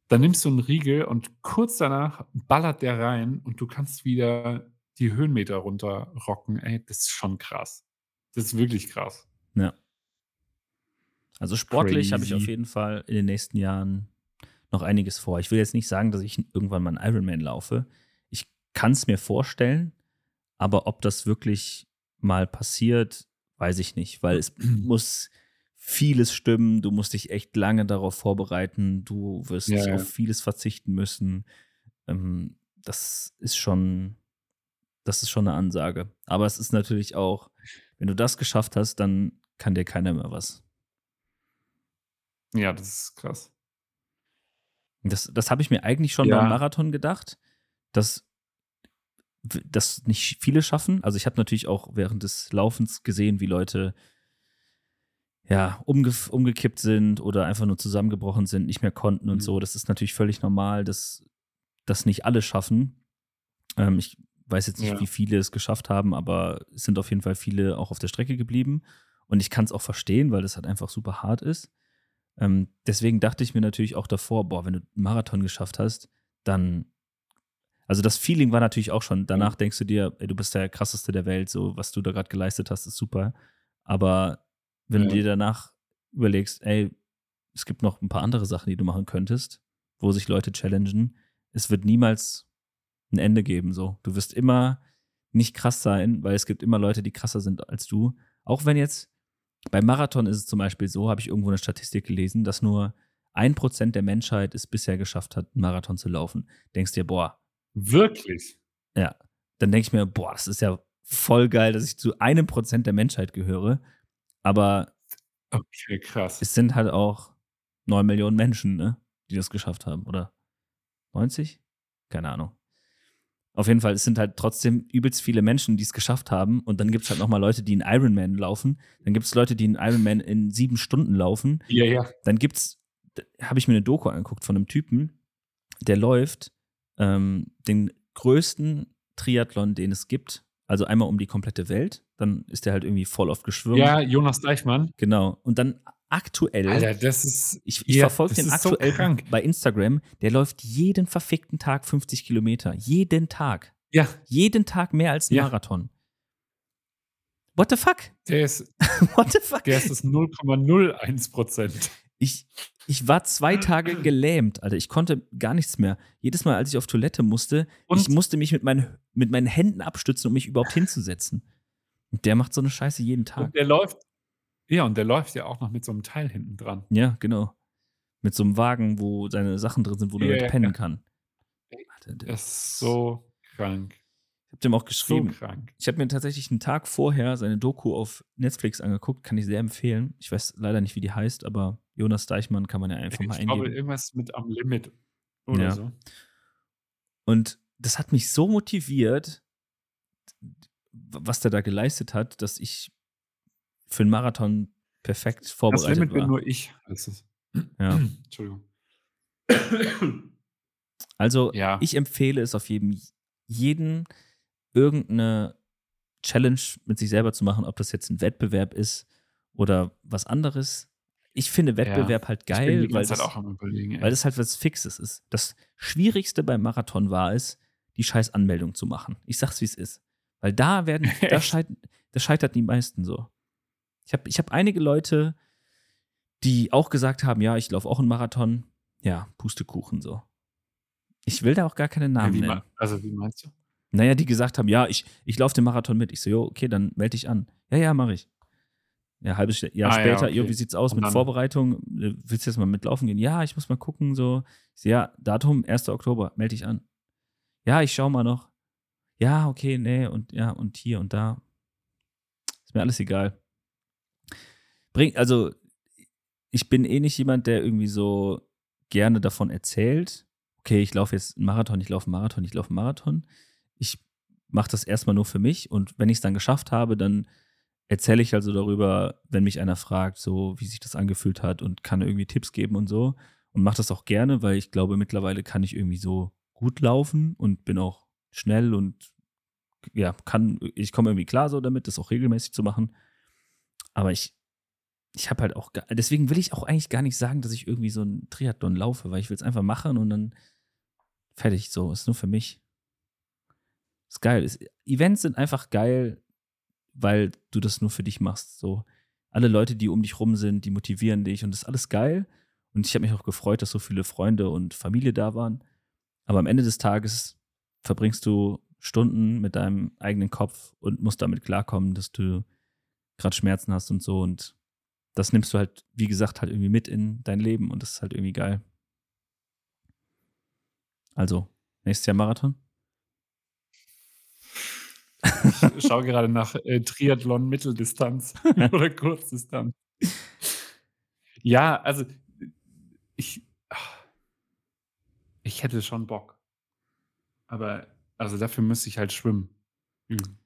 dann nimmst du 'n Riegel und kurz danach ballert der rein und du kannst wieder die Höhenmeter runterrocken. Ey, das ist schon krass. Das ist wirklich krass. Ja. Also sportlich habe ich auf jeden Fall in den nächsten Jahren noch einiges vor. Ich will jetzt nicht sagen, dass ich irgendwann mal einen Ironman laufe. Ich kann es mir vorstellen, aber ob das wirklich mal passiert, weiß ich nicht, weil es muss vieles stimmen. Du musst dich echt lange darauf vorbereiten. Du wirst Ja, ja. auf vieles verzichten müssen. Ähm, das ist schon, das ist schon eine Ansage. Aber es ist natürlich auch, wenn du das geschafft hast, dann kann dir keiner mehr was. Ja, das ist krass. Das, das habe ich mir eigentlich schon Ja. beim Marathon gedacht, dass das nicht viele schaffen. Also ich habe natürlich auch während des Laufens gesehen, wie Leute ja umge umgekippt sind oder einfach nur zusammengebrochen sind, nicht mehr konnten und Mhm. so. Das ist natürlich völlig normal, dass das nicht alle schaffen. Ähm, ich weiß jetzt nicht, Ja. wie viele es geschafft haben, aber es sind auf jeden Fall viele auch auf der Strecke geblieben. Und ich kann es auch verstehen, weil das halt einfach super hart ist. Ähm, deswegen dachte ich mir natürlich auch davor, boah, wenn du einen Marathon geschafft hast, dann. Also das Feeling war natürlich auch schon, danach denkst du dir, ey, du bist der krasseste der Welt, so was du da gerade geleistet hast, ist super. Aber wenn Ja. du dir danach überlegst, ey, es gibt noch ein paar andere Sachen, die du machen könntest, wo sich Leute challengen, es wird niemals ein Ende geben. So, du wirst immer nicht krass sein, weil es gibt immer Leute, die krasser sind als du. Auch wenn jetzt beim Marathon ist es zum Beispiel so, habe ich irgendwo eine Statistik gelesen, dass nur ein Prozent der Menschheit es bisher geschafft hat, einen Marathon zu laufen. Denkst dir, boah, Wirklich? ja. Dann denke ich mir, boah, das ist ja voll geil, dass ich zu einem Prozent der Menschheit gehöre. Aber Okay, krass. es sind halt auch 9 Millionen Menschen, ne, die das geschafft haben. Oder 90? Keine Ahnung. Auf jeden Fall, es sind halt trotzdem übelst viele Menschen, die es geschafft haben. Und dann gibt es halt nochmal Leute, die einen Ironman laufen. Dann gibt es Leute, die einen Ironman in sieben Stunden laufen. Ja, ja. Dann gibt's, habe ich mir eine Doku angeguckt von einem Typen, der läuft ähm, den größten Triathlon, den es gibt. Also einmal um die komplette Welt. Dann ist der halt irgendwie voll oft geschwommen. Ja, Jonas Deichmann. Genau. Und dann aktuell. Alter, das ist Ich, ich Ja, verfolge den so aktuell krank. bei Instagram. Der läuft jeden verfickten Tag 50 Kilometer. Jeden Tag. ja, Jeden Tag mehr als ein Ja. Marathon. What the fuck? der ist What the fuck? der ist das 0,01 Prozent. Ich, ich war zwei Tage gelähmt, Alter. Ich konnte gar nichts mehr. Jedes Mal, als ich auf Toilette musste, Und- ich musste mich mit meinen, mit meinen Händen abstützen, um mich überhaupt hinzusetzen. Und der macht so eine Scheiße jeden Tag. Und der läuft ja, und der läuft ja auch noch mit so einem Teil hinten dran. Ja, genau. Mit so einem Wagen, wo seine Sachen drin sind, wo Ja, ja, mit pennen ja. kann. Alter, der Das ist so krank. Ich habe dem auch So geschrieben. krank. Ich habe mir tatsächlich einen Tag vorher seine Doku auf Netflix angeguckt, kann ich sehr empfehlen. Ich weiß leider nicht, wie die heißt, aber Jonas Deichmann kann man ja einfach mal Ich glaube, eingeben. irgendwas mit am Limit oder Ja. so. Und das hat mich so motiviert, was der da geleistet hat, dass ich für einen Marathon perfekt Das vorbereitet Limit bin war. nur ich. Das Ja. Entschuldigung. Also Ja. ich empfehle es auf jedem, jeden, irgendeine Challenge mit sich selber zu machen, ob das jetzt ein Wettbewerb ist oder was anderes. Ich finde Wettbewerb halt Ich bin geil, weil das, weil das halt was Fixes ist. Das Schwierigste beim Marathon war es, die scheiß Anmeldung zu machen. Ich sag's, wie es ist. Weil da werden, da, scheit, da scheitert die meisten so. Ich habe ich hab einige Leute die auch gesagt haben, ja, ich laufe auch einen Marathon. Ja, Pustekuchen so. Ich will da auch gar keine Namen Ja, nennen. also, wie meinst du? Naja, die gesagt haben, ja, ich, ich laufe den Marathon mit. Ich so, jo, okay, dann melde dich an. Ja, ja, mache ich. Ja, halbes Jahr Ah ja, später, jo, okay. wie sieht's aus Und mit Vorbereitung? Äh, Willst du jetzt mal mitlaufen gehen? Ja, ich muss mal gucken, so. Ich so, ja, Datum, 1. Oktober, melde dich an. Ja, ich schau mal noch. Ja, okay, nee, und ja, und hier und da. Ist mir alles egal. Bring, also, ich bin eh nicht jemand, der irgendwie so gerne davon erzählt, okay, ich laufe jetzt einen Marathon, ich laufe einen Marathon, ich laufe einen Marathon. Ich mache das erstmal nur für mich und wenn ich es dann geschafft habe, dann erzähle ich also darüber, wenn mich einer fragt, so wie sich das angefühlt hat und kann irgendwie Tipps geben und so und mache das auch gerne, weil ich glaube, mittlerweile kann ich irgendwie so gut laufen und bin auch schnell und ja, kann, ich komme irgendwie klar so damit, das auch regelmäßig zu machen. Aber ich, ich habe halt auch, deswegen will ich auch eigentlich gar nicht sagen, dass ich irgendwie so einen Triathlon laufe, weil ich will es einfach machen und dann fertig, so, ist nur für mich. Ist geil. Ist, Events sind einfach geil, weil du das nur für dich machst. So, alle Leute, die um dich rum sind, die motivieren dich und das ist alles geil. Und ich habe mich auch gefreut, dass so viele Freunde und Familie da waren. Aber am Ende des Tages verbringst du Stunden mit deinem eigenen Kopf und musst damit klarkommen, dass du gerade Schmerzen hast und so. Und das nimmst du halt, wie gesagt, halt irgendwie mit in dein Leben und das ist halt irgendwie geil. Also, nächstes Jahr Marathon? Ich schaue gerade nach äh, Triathlon Mitteldistanz oder Kurzdistanz. Ja, also ich, ich hätte schon Bock. Aber also dafür müsste ich halt schwimmen. üben.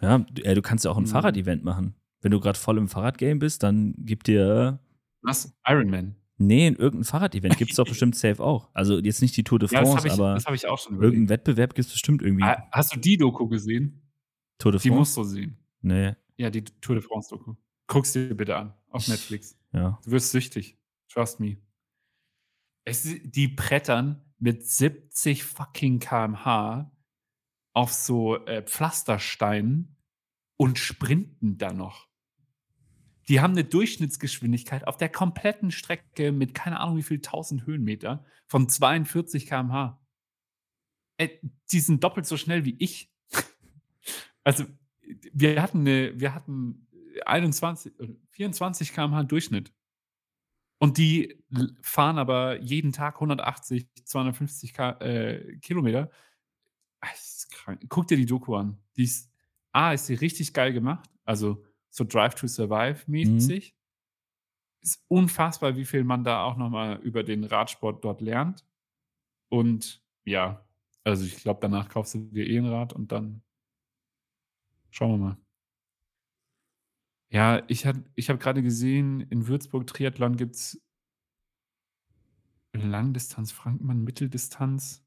Ja, du, äh, du kannst ja auch ein Mhm. Fahrradevent machen. Wenn du gerade voll im Fahrradgame bist, dann gib dir. Was? Ironman. Nee, in irgendein Fahrradevent gibt es doch bestimmt safe auch. Also jetzt nicht die Tour de Ja, das France, ich, aber das ich auch schon irgendeinen überlegt. Wettbewerb gibt es bestimmt irgendwie. Ah, Hast du die Doku gesehen? Tour de Die France? musst du sehen. Nee, Ja, die Tour de France Doku. Guck's dir bitte an. Auf Netflix. ja. Du wirst süchtig. Trust me. Es, die brettern mit 70 fucking kmh auf so äh, Pflastersteinen und sprinten dann noch. Die haben eine Durchschnittsgeschwindigkeit auf der kompletten Strecke mit keine Ahnung wie viel 1000 Höhenmeter von 42 km/h. Äh, die sind doppelt so schnell wie ich. Also, wir hatten, eine, wir hatten 21, äh, 24 km/h Durchschnitt. Und die fahren aber jeden Tag 180, 250 K äh, Kilometer. Ah, Das ist krank. Guck dir die Doku an. Die ist, A, ist sie richtig geil gemacht. Also so Drive to Survive mäßig. Ist unfassbar, wie viel man da auch nochmal über den Radsport dort lernt. Und ja, also ich glaube, danach kaufst du dir eh ein Rad und dann schauen wir mal. Ja, ich, hat- ich habe gerade gesehen, in Würzburg Triathlon gibt es Langdistanz, Frankenmann, Mitteldistanz,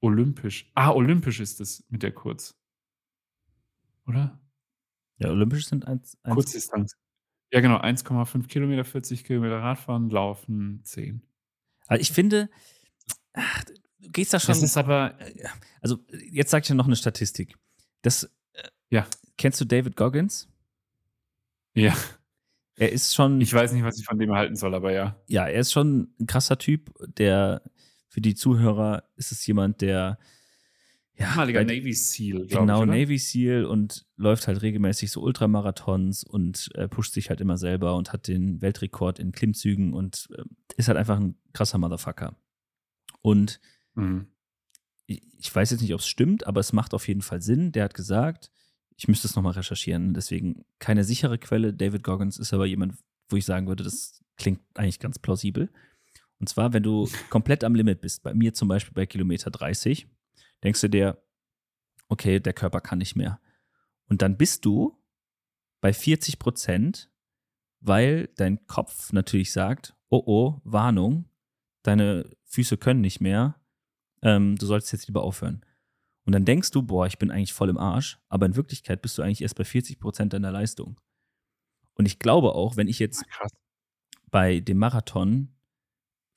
Olympisch. Ah, Olympisch ist es mit der Kurz. Oder? Ja, Olympisch sind eins. eins Kurzdistanz. Ja, genau. 1,5 Kilometer, 40 Kilometer Radfahren, Laufen, 10. Aber ich finde, ach, du gehst da schon. Das ist aber, also, jetzt sag ich dir noch eine Statistik. Das, äh, Ja. Kennst du David Goggins? ja, Er ist schon. ich weiß nicht, was ich von dem halten soll, aber ja. ja, er ist schon ein krasser Typ, der für die Zuhörer ist es jemand, der ja, Ehemaliger Navy Seal, genau ich? Navy SEAL und läuft halt regelmäßig so Ultramarathons und äh, pusht sich halt immer selber und hat den Weltrekord in Klimmzügen und äh, ist halt einfach ein krasser Motherfucker. Und Mhm. ich ich weiß jetzt nicht, ob es stimmt, aber es macht auf jeden Fall Sinn. Der hat gesagt, ich müsste es nochmal recherchieren, deswegen keine sichere Quelle. David Goggins ist aber jemand, wo ich sagen würde, das klingt eigentlich ganz plausibel. Und zwar, wenn du komplett am Limit bist, bei mir zum Beispiel bei Kilometer 30, denkst du dir, okay, der Körper kann nicht mehr. Und dann bist du bei 40 Prozent, weil dein Kopf natürlich sagt, oh oh, Warnung, deine Füße können nicht mehr, ähm, du solltest jetzt lieber aufhören. Und dann denkst du, boah, ich bin eigentlich voll im Arsch, aber in Wirklichkeit bist du eigentlich erst bei 40 Prozent deiner Leistung. Und ich glaube auch, wenn ich jetzt Krass. bei dem Marathon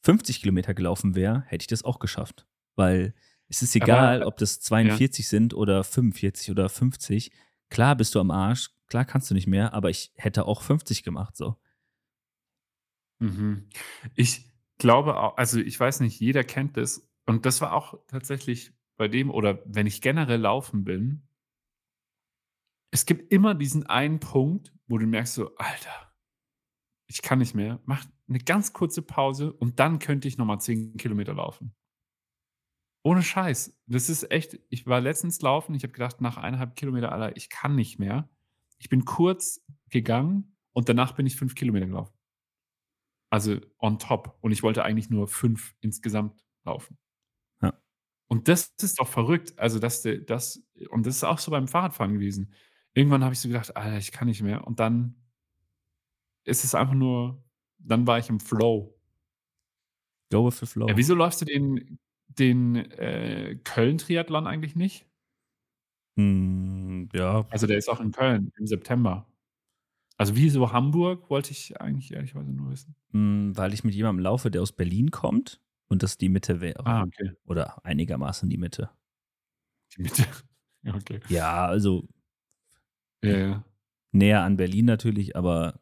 50 Kilometer gelaufen wäre, hätte ich das auch geschafft. Weil es ist egal, Aber, ob das 42 sind oder 45 oder 50. Klar bist du am Arsch, klar kannst du nicht mehr, aber ich hätte auch 50 gemacht so. Mhm. Ich glaube au also, ich weiß nicht, jeder kennt das und das war auch tatsächlich bei dem oder wenn ich generell laufen bin es gibt immer diesen einen Punkt, wo du merkst so: „Alter, ich kann nicht mehr.“ Mach 'ne ganz kurze Pause und dann könnte ich noch mal 10 Kilometer laufen. Ohne Scheiß. Das ist echt ich war letztens laufen, ich habe gedacht nach 1,5 Kilometer: „Alter, ich kann nicht mehr.“ Ich bin kurz gegangen und danach bin ich 5 Kilometer gelaufen. Also, on top und ich wollte eigentlich nur 5 insgesamt laufen. Ja. Und das ist doch verrückt. Also, dass das und das ist auch so beim Fahrradfahren gewesen. Irgendwann habe ich so gedacht: „Alter, ich kann nicht mehr.“ Und dann ist es einfach nur dann war ich im Flow. Go with the flow. Ja, wieso läufst du den den, äh, Köln-Triathlon eigentlich nicht? Hm, ja. Also, der ist auch in Köln im September. Also, wieso Hamburg, wollte ich eigentlich ehrlicherweise nur wissen. Hm, weil ich mit jemandem laufe, der aus Berlin kommt und das die Mitte Ah, wäre okay. oder einigermaßen die Mitte. Die Mitte. Ja, okay. Ja, also Ja, ja. näher an Berlin natürlich, aber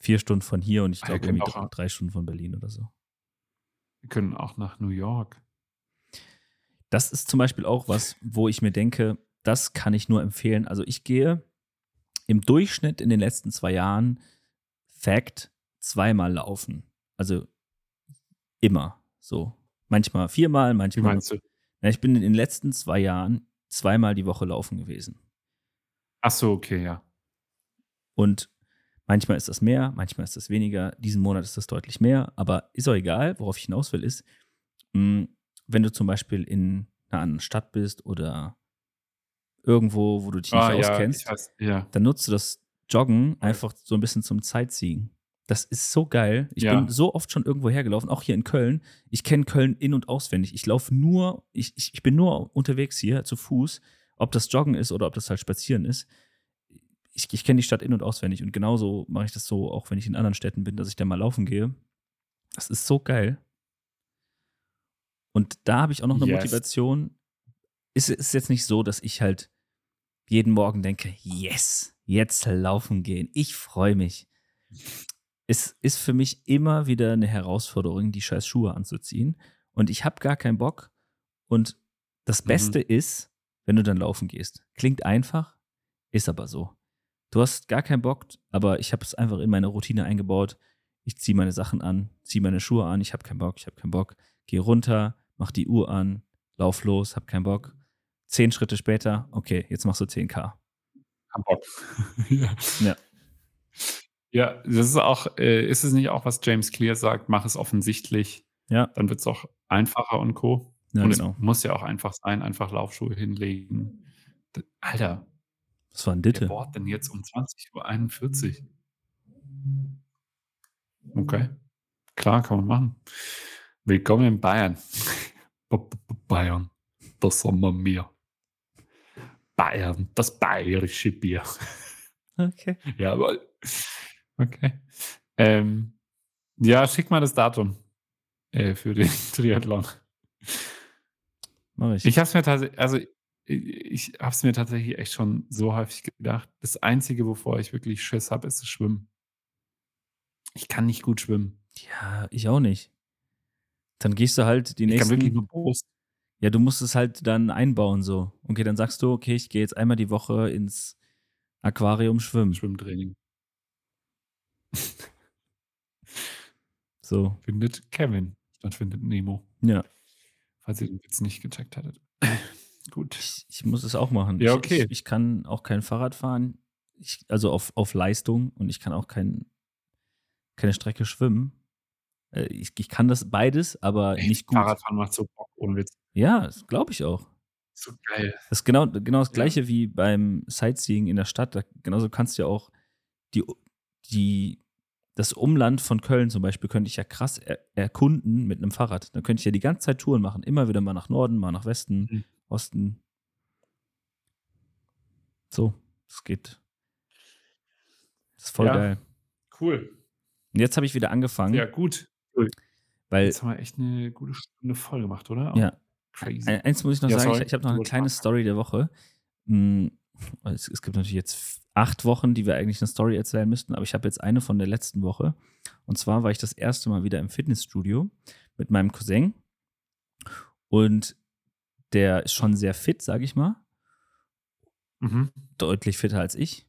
4 Stunden von hier und ich Ah, glaube irgendwie auch dr a 3 Stunden von Berlin oder so. Wir können auch nach New York. Das ist zum Beispiel auch was, wo ich mir denke, das kann ich nur empfehlen. Also, ich gehe im Durchschnitt in den letzten 2 Jahren Fact zweimal laufen. Also, immer so. Manchmal viermal, Wie manchmal meinst du? ja, ich bin in den letzten 2 Jahren zweimal die Woche laufen gewesen. Ach so, okay, ja. Und manchmal ist das mehr, manchmal ist das weniger. Diesen Monat ist das deutlich mehr, aber ist auch egal. Worauf ich hinaus will, ist, hm, wenn du zum Beispiel in 'ner anderen Stadt bist oder irgendwo, wo du dich nicht Ah, ja, auskennst, weiß, ja. dann nutzt du das Joggen einfach so 'n bisschen zum Sightseeing. Das ist so geil. Ich Ja. bin so oft schon irgendwo hergelaufen, auch hier in Köln. Ich kenne Köln in und auswendig. Ich laufe nur ich ich ich bin nur unterwegs hier zu Fuß, ob das Joggen ist oder ob das halt Spazieren ist. Ich ich kenne die Stadt in und auswendig und genauso mache ich das so, auch wenn ich in anderen Städten bin, dass ich da mal laufen gehe. Das ist so geil. Und da habe ich auch noch 'ne Yes. Motivation. Ist ist jetzt nicht so, dass ich halt jeden Morgen denke: „Yes, jetzt laufen gehen. Ich freue mich.“ Es ist für mich immer wieder 'ne Herausforderung, die scheiß Schuhe anzuziehen und ich habe gar keinen Bock. Und das Beste Mhm. ist, wenn du dann laufen gehst. Klingt einfach, ist aber so. Du hast gar keinen Bock, aber ich habe es einfach in meine Routine eingebaut. Ich ziehe meine Sachen an, ziehe meine Schuhe an, ich habe keinen Bock, ich habe keinen Bock, gehe runter, mache die Uhr an, laufe los, habe keinen Bock. 10 Schritte später: „Okay, jetzt machst du 10 K.“ Habe Bock. Ja. Ja. Ja, das ist auch äh, ist es nicht auch, was James Clear sagt: „Mach es offensichtlich, Ja. dann wird's auch einfacher und Co.“ Ja, und genau. es muss ja auch einfach sein, einfach Laufschuhe hinlegen. D Alter, Was war 'n wer Ditte? bohrt denn jetzt um 20:41? Okay. Klar, kann man machen. Willkommen in Bayern. Bayern, da sind wir mir. Bayern, das bayerische Bier. Okay. Jawohl. Okay. Ähm, ja, schick mal das Datum, äh, für den Triathlon. Mache ich. Ich habe es mir tatsächlich also, ich habe es mir tatsächlich echt schon so häufig gedacht. Das Einzige, wovor ich wirklich Schiss habe, ist das Schwimmen. Ich kann nicht gut schwimmen. Ja, ich auch nicht. Dann gehst du halt die Ich kann wirklich nächsten nur Brust. ja, du musst es halt dann einbauen so. Okay, dann sagst du: „Okay, ich gehe jetzt einmal die Woche ins Aquarium schwimmen.“ Schwimmtraining. So. Findet Kevin statt findet Nemo. Ja. Falls ihr den Witz nicht gecheckt hattet. Gut. Ich ich muss es auch machen. Ja, Ich okay. ich ich kann auch kein Fahrrad fahren. Ich also, auf auf Leistung und ich kann auch kein keine Strecke schwimmen. Äh, ich ich kann das beides, aber Ey, nicht gut. Fahrradfahren macht so Bock, ohne Witz. Ja, das glaube ich auch. So geil. Das ist genau genau das Ja. Gleiche wie beim Sightseeing in der Stadt. Da genauso kannst du ja auch die die das Umland von Köln zum Beispiel könnte ich ja krass er erkunden mit 'nem Fahrrad. Dann könnte ich ja die ganze Zeit Touren machen. Immer wieder mal nach Norden, mal nach Westen, Mhm. Osten. So, das geht. Das ist voll Ja. geil. Cool. Und jetzt habe ich wieder angefangen Ja, gut. Cool. weil Jetzt haben wir echt 'ne gute Stunde voll gemacht, oder? Ja. Crazy. Ei eins muss ich noch Ja, sagen, ich sorry. ich habe noch 'ne wolltest kleine. Story der Woche. Hm, es es gibt natürlich jetzt acht Wochen, die wir eigentlich eine Story erzählen müssten, aber ich habe jetzt eine von der letzten Woche. Und zwar war ich das erste Mal wieder im Fitnessstudio mit meinem Cousin. Und der ist schon sehr fit, sage ich mal. Mhm. Deutlich fitter als ich.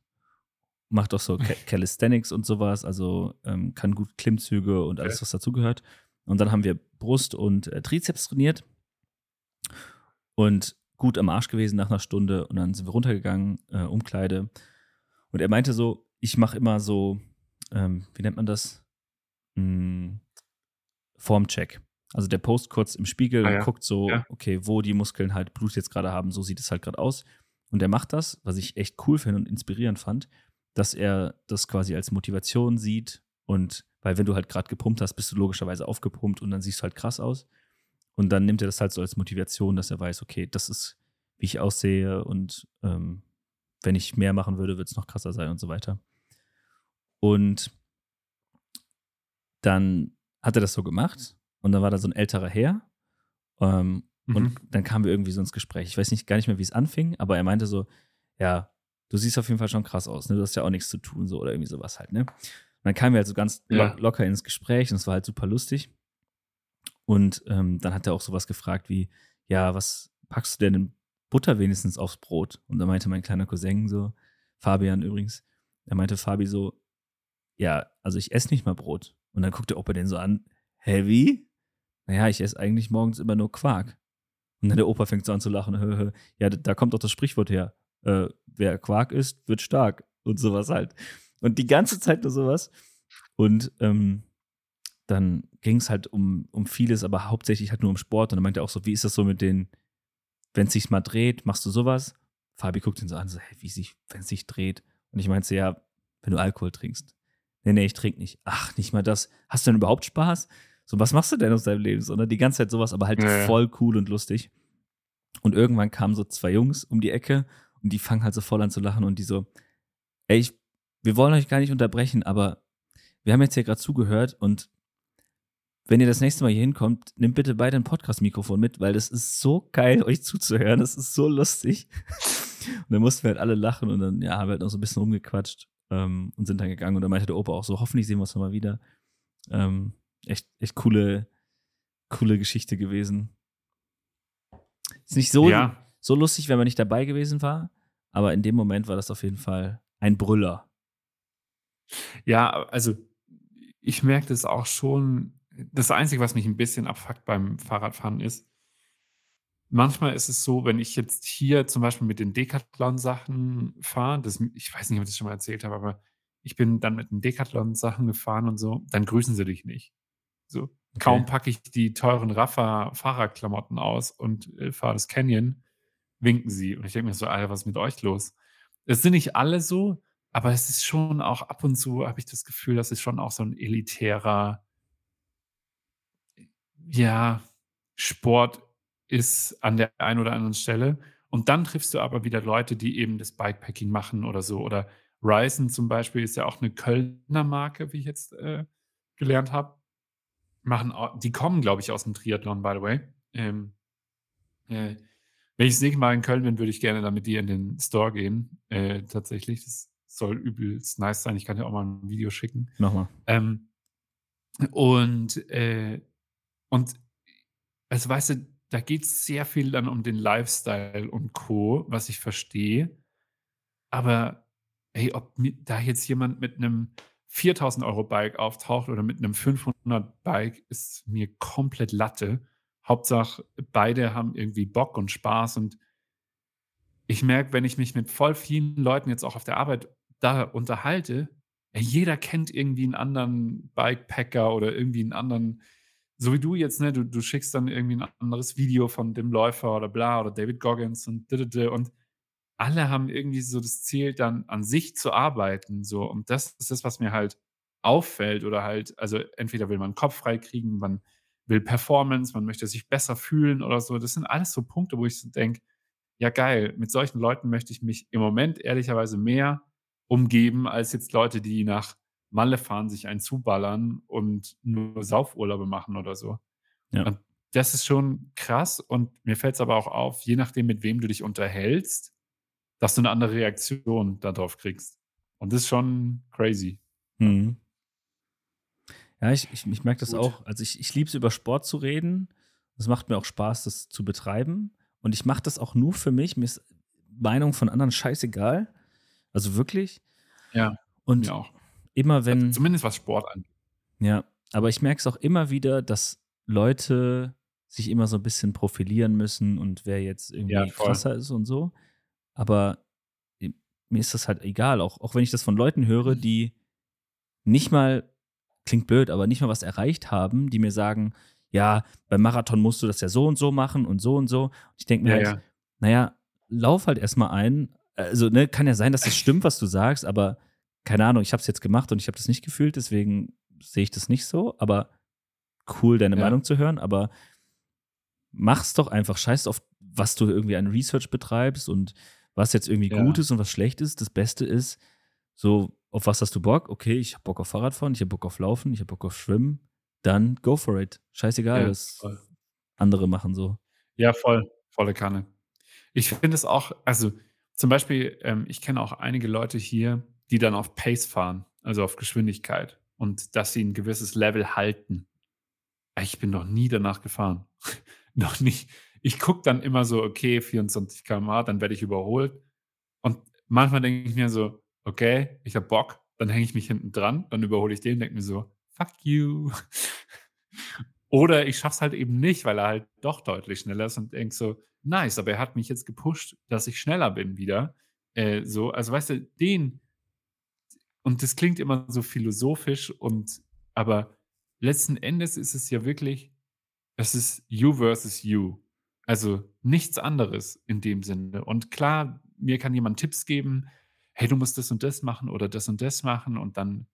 Macht auch so Calisthenics und sowas, also ähm, kann gut Klimmzüge und alles, was dazugehört. Und dann haben wir Brust und äh, Trizeps trainiert. Und gut am Arsch gewesen nach einer Stunde. Und dann sind wir runtergegangen, äh, Umkleide. Und er meinte so, ich mache immer so, ähm, wie nennt man das? Hm, Formcheck. Also der post kurz im Spiegel ah, ja. und guckt so, ja. okay, wo die Muskeln halt Blut jetzt gerade haben, so sieht es halt gerade aus. Und er macht das, was ich echt cool finde und inspirierend fand, dass er das quasi als Motivation sieht und weil wenn du halt gerade gepumpt hast, bist du logischerweise aufgepumpt und dann siehst du halt krass aus. Und dann nimmt er das halt so als Motivation, dass er weiß, okay, das ist, wie ich aussehe und ähm, wenn ich mehr machen würde, wird es noch krasser sein und so weiter. Und dann hat er das so gemacht und dann war da so ein älterer Herr ähm, mhm. und dann kamen wir irgendwie so ins Gespräch. Ich weiß nicht gar nicht mehr, wie es anfing, aber er meinte so, ja, du siehst auf jeden Fall schon krass aus, ne? Du hast ja auch nichts zu tun, so oder irgendwie sowas halt, ne? Und dann kamen wir halt so ganz ja. locker ins Gespräch und es war halt super lustig. Und ähm, dann hat er auch sowas gefragt wie, ja, was packst du denn in Butter wenigstens aufs Brot? Und da meinte mein kleiner Cousin so, Fabian übrigens, er meinte Fabi so, ja, also ich esse nicht mal Brot. Und dann guckte Opa den so an, wie? Naja, ich esse eigentlich morgens immer nur Quark. Und dann der Opa fängt so an zu lachen, hö, hö. ja, da kommt doch das Sprichwort her, äh, wer Quark isst, wird stark und sowas halt. Und die ganze Zeit nur sowas. Und ähm, dann ging es halt um, um vieles, aber hauptsächlich halt nur um Sport. Und dann meinte er auch so, wie ist das so mit den, wenn es sich mal dreht, machst du sowas? Fabi guckt ihn so an, so, hey, wie sich, wenn es sich dreht? Und ich meinte, ja, wenn du Alkohol trinkst. Nee, nee, ich trinke nicht. Ach, nicht mal das. Hast du denn überhaupt Spaß? So, was machst du denn aus deinem Leben? So, ne? Die ganze Zeit sowas, aber halt ja. voll cool und lustig. Und irgendwann kamen so zwei Jungs um die Ecke und die fangen halt so voll an zu lachen und die so, ey, ich, wir wollen euch gar nicht unterbrechen, aber wir haben jetzt hier gerade zugehört und wenn ihr das nächste Mal hier hinkommt, nehmt bitte beide ein Podcast-Mikrofon mit, weil das ist so geil, euch zuzuhören. Das ist so lustig. Und dann mussten wir halt alle lachen und dann, ja, haben wir halt noch so ein bisschen rumgequatscht ähm, und sind dann gegangen. Und dann meinte der Opa auch so, hoffentlich sehen wir uns nochmal wieder. Ähm, echt, echt coole, coole Geschichte gewesen. Ist nicht so, ja. So lustig, wenn man nicht dabei gewesen war, aber in dem Moment war das auf jeden Fall ein Brüller. Ja, also ich merke das auch schon das Einzige, was mich ein bisschen abfuckt beim Fahrradfahren ist, manchmal ist es so, wenn ich jetzt hier zum Beispiel mit den Decathlon-Sachen fahre, das ich weiß nicht, ob ich das schon mal erzählt habe, aber ich bin dann mit den Decathlon-Sachen gefahren und so, dann grüßen sie dich nicht. So, kaum packe ich die teuren Rafa-Fahrradklamotten aus und, äh, fahre das Canyon, winken sie. Und ich denke mir so: „Alter, was ist mit euch los?“ Es sind nicht alle so, aber es ist schon auch ab und zu habe ich das Gefühl, das ist schon auch so ein elitärer ja, Sport ist an der einen oder anderen Stelle. Und dann triffst du aber wieder Leute, die eben das Bikepacking machen oder so. Oder Ryzen zum Beispiel ist ja auch eine Kölner Marke, wie ich jetzt äh, gelernt habe. Machen die kommen, glaube ich, aus dem Triathlon, by the way. Ähm, äh, wenn ich das nächste Mal in Köln bin, würde ich gerne dann mit dir in den Store gehen. Äh, tatsächlich. Das soll übelst nice sein. Ich kann dir auch mal ein Video schicken. Nochmal. Ähm, und äh, und also weißt du, da geht es sehr viel dann um den Lifestyle und Co., was ich verstehe. Aber ey, ob da jetzt jemand mit einem 4.000 Euro Bike auftaucht oder mit einem 500 Bike, ist mir komplett Latte. Hauptsache, beide haben irgendwie Bock und Spaß. Und ich merke, wenn ich mich mit voll vielen Leuten jetzt auch auf der Arbeit da unterhalte, jeder kennt irgendwie einen anderen Bikepacker oder irgendwie einen anderen so wie du jetzt, ne, du, du schickst dann irgendwie ein anderes Video von dem Läufer oder bla oder David Goggins und und alle haben irgendwie so das Ziel, dann an sich zu arbeiten. So. Und das ist das, was mir halt auffällt. Oder halt, also entweder will man Kopf frei kriegen, man will Performance, man möchte sich besser fühlen oder so. Das sind alles so Punkte, wo ich so denke, ja geil, mit solchen Leuten möchte ich mich im Moment ehrlicherweise mehr umgeben, als jetzt Leute, die nach Malle fahren, sich einen zuballern und nur Saufurlaube machen oder so. Ja. Und das ist schon krass und mir fällt es aber auch auf, je nachdem, mit wem du dich unterhältst, dass du eine andere Reaktion darauf kriegst. Und das ist schon crazy. Mhm. Ja, ich, ich, ich merke das Gut. auch. Also ich, ich liebe es, über Sport zu reden. Es macht mir auch Spaß, das zu betreiben. Und ich mache das auch nur für mich. Mir ist Meinung von anderen scheißegal. Also wirklich. Ja. Und auch. immer wenn. Also zumindest was Sport angeht. Ja, aber ich merke es auch immer wieder, dass Leute sich immer so ein bisschen profilieren müssen und wer jetzt irgendwie ja, krasser ist und so. Aber mir ist das halt egal, auch, auch wenn ich das von Leuten höre, die nicht mal klingt blöd, aber nicht mal was erreicht haben, die mir sagen, ja, beim Marathon musst du das ja so und so machen und so und so. Ich denke mir ja, halt, ja. naja, lauf halt erstmal ein. Also, ne, kann ja sein, dass das stimmt, was du sagst, aber keine Ahnung, ich habe es jetzt gemacht und ich habe das nicht gefühlt, deswegen sehe ich das nicht so. Aber cool, deine ja. Meinung zu hören, aber mach's doch einfach. Scheiß auf, was du irgendwie an Research betreibst und was jetzt irgendwie ja. gut ist und was schlecht ist. Das Beste ist, so, auf was hast du Bock? Okay, ich habe Bock auf Fahrradfahren, ich habe Bock auf Laufen, ich habe Bock auf Schwimmen. Dann go for it. Scheißegal, ja, was voll. andere machen so. Ja, voll. Volle Kanne. Ich finde es auch, also zum Beispiel, ähm, ich kenne auch einige Leute hier, die dann auf Pace fahren, also auf Geschwindigkeit und dass sie ein gewisses Level halten. Ich bin noch nie danach gefahren. noch nicht. Ich gucke dann immer so, okay, 24 km/h, dann werde ich überholt. Und manchmal denke ich mir so, okay, ich habe Bock, dann hänge ich mich hinten dran, dann überhole ich den, denke mir so, fuck you. Oder ich schaffe es halt eben nicht, weil er halt doch deutlich schneller ist und denke so, nice, aber er hat mich jetzt gepusht, dass ich schneller bin wieder. Äh, so, also weißt du, den, und das klingt immer so philosophisch und, aber letzten Endes ist es ja wirklich, es ist you versus you. Also nichts anderes in dem Sinne. Und klar, mir kann jemand Tipps geben, hey, du musst das und das machen oder das und das machen und dann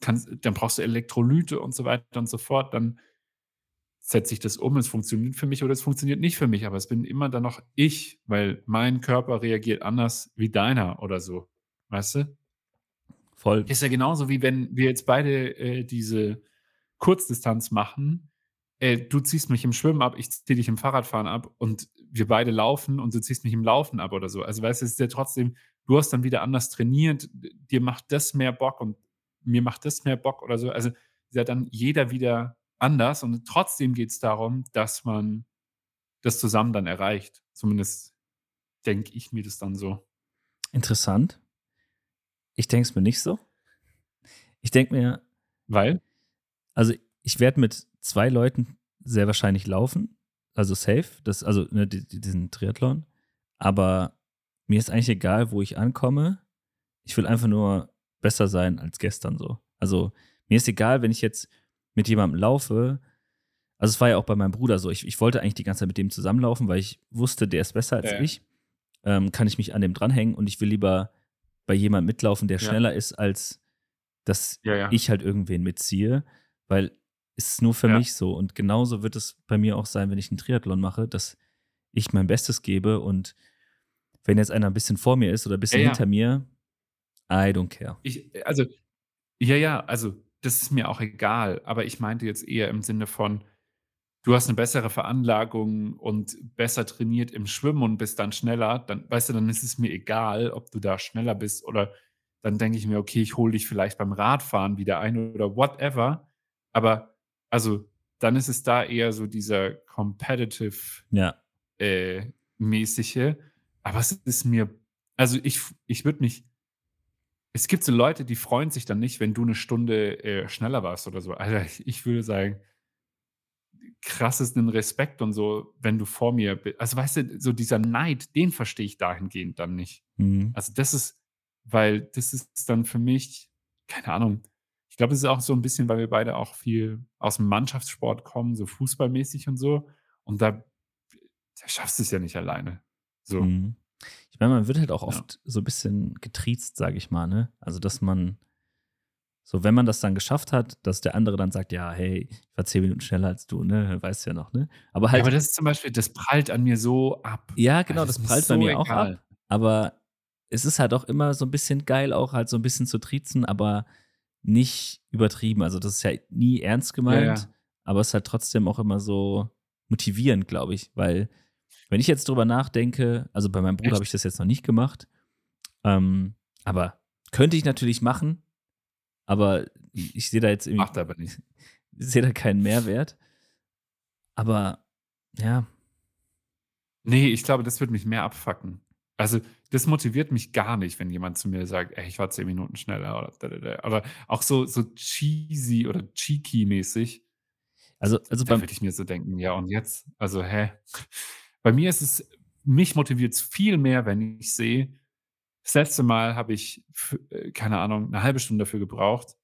kannst, dann brauchst du Elektrolyte und so weiter und so fort, dann setze ich das um, es funktioniert für mich oder es funktioniert nicht für mich, aber es bin immer dann noch ich, weil mein Körper reagiert anders wie deiner oder so. Weißt du? Voll. Ist ja genauso wie wenn wir jetzt beide äh, diese Kurzdistanz machen. Äh, du ziehst mich im Schwimmen ab, ich ziehe dich im Fahrradfahren ab und wir beide laufen und du ziehst mich im Laufen ab oder so. Also weißt du, es ist ja trotzdem, du hast dann wieder anders trainiert, dir macht das mehr Bock und mir macht das mehr Bock oder so. Also ist ja dann jeder wieder anders und trotzdem geht es darum, dass man das zusammen dann erreicht. Zumindest denke ich mir das dann so. Interessant. Ich denke es mir nicht so. Ich denke mir. Weil? Also, ich werde mit zwei Leuten sehr wahrscheinlich laufen. Also safe. Das, also ne, diesen Triathlon. Aber mir ist eigentlich egal, wo ich ankomme. Ich will einfach nur besser sein als gestern so. Also mir ist egal, wenn ich jetzt mit jemandem laufe. Also es war ja auch bei meinem Bruder so. Ich, ich wollte eigentlich die ganze Zeit mit dem zusammenlaufen, weil ich wusste, der ist besser als ja. ich. Ähm, kann ich mich an dem dranhängen und ich will lieber bei jemandem mitlaufen, der ja. schneller ist, als dass ja, ich halt irgendwen mitziehe. Weil es ist nur für mich so. Und genauso wird es bei mir auch sein, wenn ich einen Triathlon mache, dass ich mein Bestes gebe und wenn jetzt einer ein bisschen vor mir ist oder ein bisschen hinter mir, I don't care. Ich, also, ja, ja, also das ist mir auch egal, aber ich meinte jetzt eher im Sinne von, du hast eine bessere Veranlagung und besser trainiert im Schwimmen und bist dann schneller, dann weißt du, dann ist es mir egal, ob du da schneller bist oder dann denke ich mir, okay, ich hole dich vielleicht beim Radfahren wieder ein oder whatever. Aber also dann ist es da eher so dieser competitive ja. äh, mäßige. Aber es ist mir, also ich, ich würde mich es gibt so Leute, die freuen sich dann nicht, wenn du eine Stunde, äh, schneller warst oder so. Alter, ich würde sagen, krassesten Respekt und so, wenn du vor mir bist. also, weißt du, so dieser Neid, den verstehe ich dahingehend dann nicht. Mhm. Also, das ist weil das ist dann für mich keine Ahnung. Ich glaube, es ist auch so ein bisschen, weil wir beide auch viel aus dem Mannschaftssport kommen, so fußballmäßig und so. Und da da schaffst es ja nicht alleine. So. Mhm. Ich meine, man wird halt auch oft ja. so ein bisschen getriezt, sage ich mal, ne? Also, dass man, so, wenn man das dann geschafft hat, dass der andere dann sagt, ja, hey, ich war zehn Minuten schneller als du, ne? Weißt ja noch, ne? Aber halt. Ja, aber das ist zum Beispiel, das prallt an mir so ab. Ja, genau, also, das, das prallt bei mir egal. auch ab. Aber es ist halt auch immer so ein bisschen geil, auch halt so ein bisschen zu triezen, aber nicht übertrieben. Also, das ist ja nie ernst gemeint, ja. aber es ist halt trotzdem auch immer so motivierend, glaube ich, weil wenn ich jetzt drüber nachdenke, also bei meinem Bruder habe ich das jetzt noch nicht gemacht Ähm, aber könnte ich natürlich machen, aber ich sehe da jetzt irgendwie. Macht aber nicht. Ich sehe da keinen Mehrwert. Aber ja. Nee, ich glaube, das würde mich mehr abfacken. Also, das motiviert mich gar nicht, wenn jemand zu mir sagt, ey, ich war zehn Minuten schneller oder, oder auch so, so cheesy oder cheeky-mäßig. Also, also da würde ich mir so denken, ja, und jetzt? Also, hä? Bei mir ist es, mich motiviert es viel mehr, wenn ich sehe, das letzte Mal habe ich, äh, keine Ahnung, eine halbe Stunde dafür gebraucht.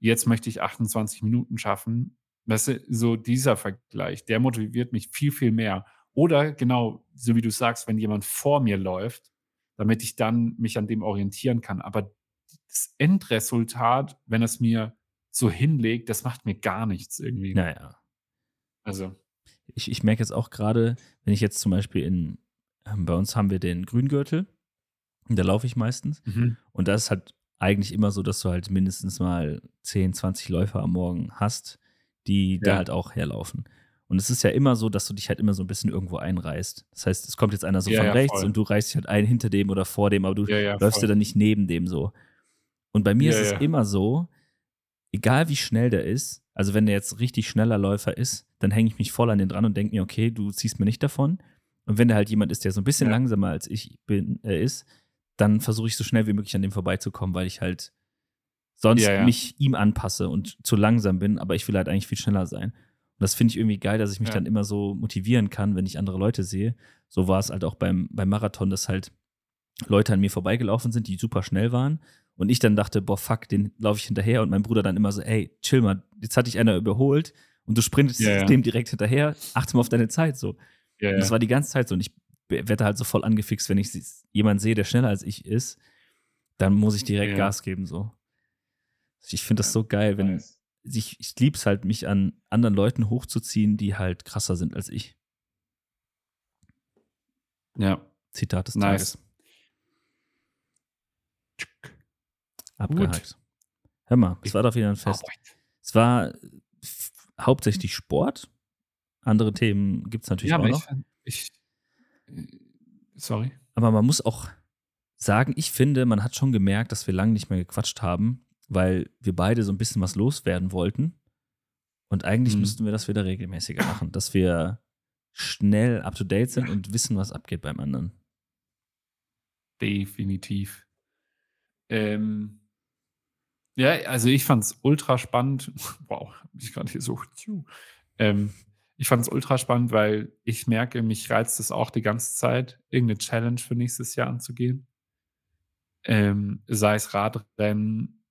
Jetzt möchte ich 28 Minuten schaffen. Weißt du, so dieser Vergleich, der motiviert mich viel, viel mehr. Oder genau, so wie du sagst, wenn jemand vor mir läuft, damit ich dann mich an dem orientieren kann. Aber das Endresultat, wenn es mir so hinlegt, das macht mir gar nichts irgendwie. Naja. Also. Ich, ich merke jetzt auch gerade, wenn ich jetzt zum Beispiel in, ähm, bei uns haben wir den Grüngürtel, da laufe ich meistens. Mhm. Und das ist halt eigentlich immer so, dass du halt mindestens mal 10, 20 Läufer am Morgen hast, die ja. da halt auch herlaufen. Und es ist ja immer so, dass du dich halt immer so ein bisschen irgendwo einreißt. Das heißt, es kommt jetzt einer so ja, von ja, rechts voll. und du reißt dich halt ein hinter dem oder vor dem, aber du läufst ja dann nicht neben dem so. Und bei mir ist es immer so, egal wie schnell der ist, also wenn der jetzt richtig schneller Läufer ist, dann hänge ich mich voll an den dran und denke mir, okay, du ziehst mir nicht davon. Und wenn der halt jemand ist, der so ein bisschen langsamer als ich bin, äh, ist, dann versuche ich so schnell wie möglich an dem vorbeizukommen, weil ich halt sonst ja, ja. mich ihm anpasse und zu langsam bin, aber ich will halt eigentlich viel schneller sein. Und das finde ich irgendwie geil, dass ich mich ja. dann immer so motivieren kann, wenn ich andere Leute sehe. So war es halt auch beim, beim Marathon, dass halt Leute an mir vorbeigelaufen sind, die super schnell waren. Und ich dann dachte, boah, fuck, den laufe ich hinterher. Und mein Bruder dann immer so, ey, chill mal, jetzt hat dich einer überholt und du sprintest dem direkt hinterher, achte mal auf deine Zeit so. Ja, das war die ganze Zeit so. Und ich werde halt so voll angefixt, wenn ich jemanden sehe, der schneller als ich ist, dann muss ich direkt ja. Gas geben, so. Ich finde das so geil, wenn nice. ich, ich liebe es halt, mich an anderen Leuten hochzuziehen, die halt krasser sind als ich. Ja. Zitat des nice. Tages. Abgehakt. Hör mal, es war doch wieder ein Fest. Es war hauptsächlich Sport. Andere Themen gibt es natürlich ja, auch noch. Ich, Sorry. Aber man muss auch sagen, ich finde, man hat schon gemerkt, dass wir lange nicht mehr gequatscht haben, weil wir beide so ein bisschen was loswerden wollten. Und eigentlich mhm. müssten wir das wieder regelmäßiger machen, dass wir schnell up to date sind und wissen, was abgeht beim anderen. Definitiv. Ähm, ja, also ich fand es ultra spannend. Wow, ich gerade hier so. Ähm, ich fand es ultra spannend, weil ich merke, mich reizt es auch die ganze Zeit, irgendeine Challenge für nächstes Jahr anzugehen. Ähm, sei es Radrennen,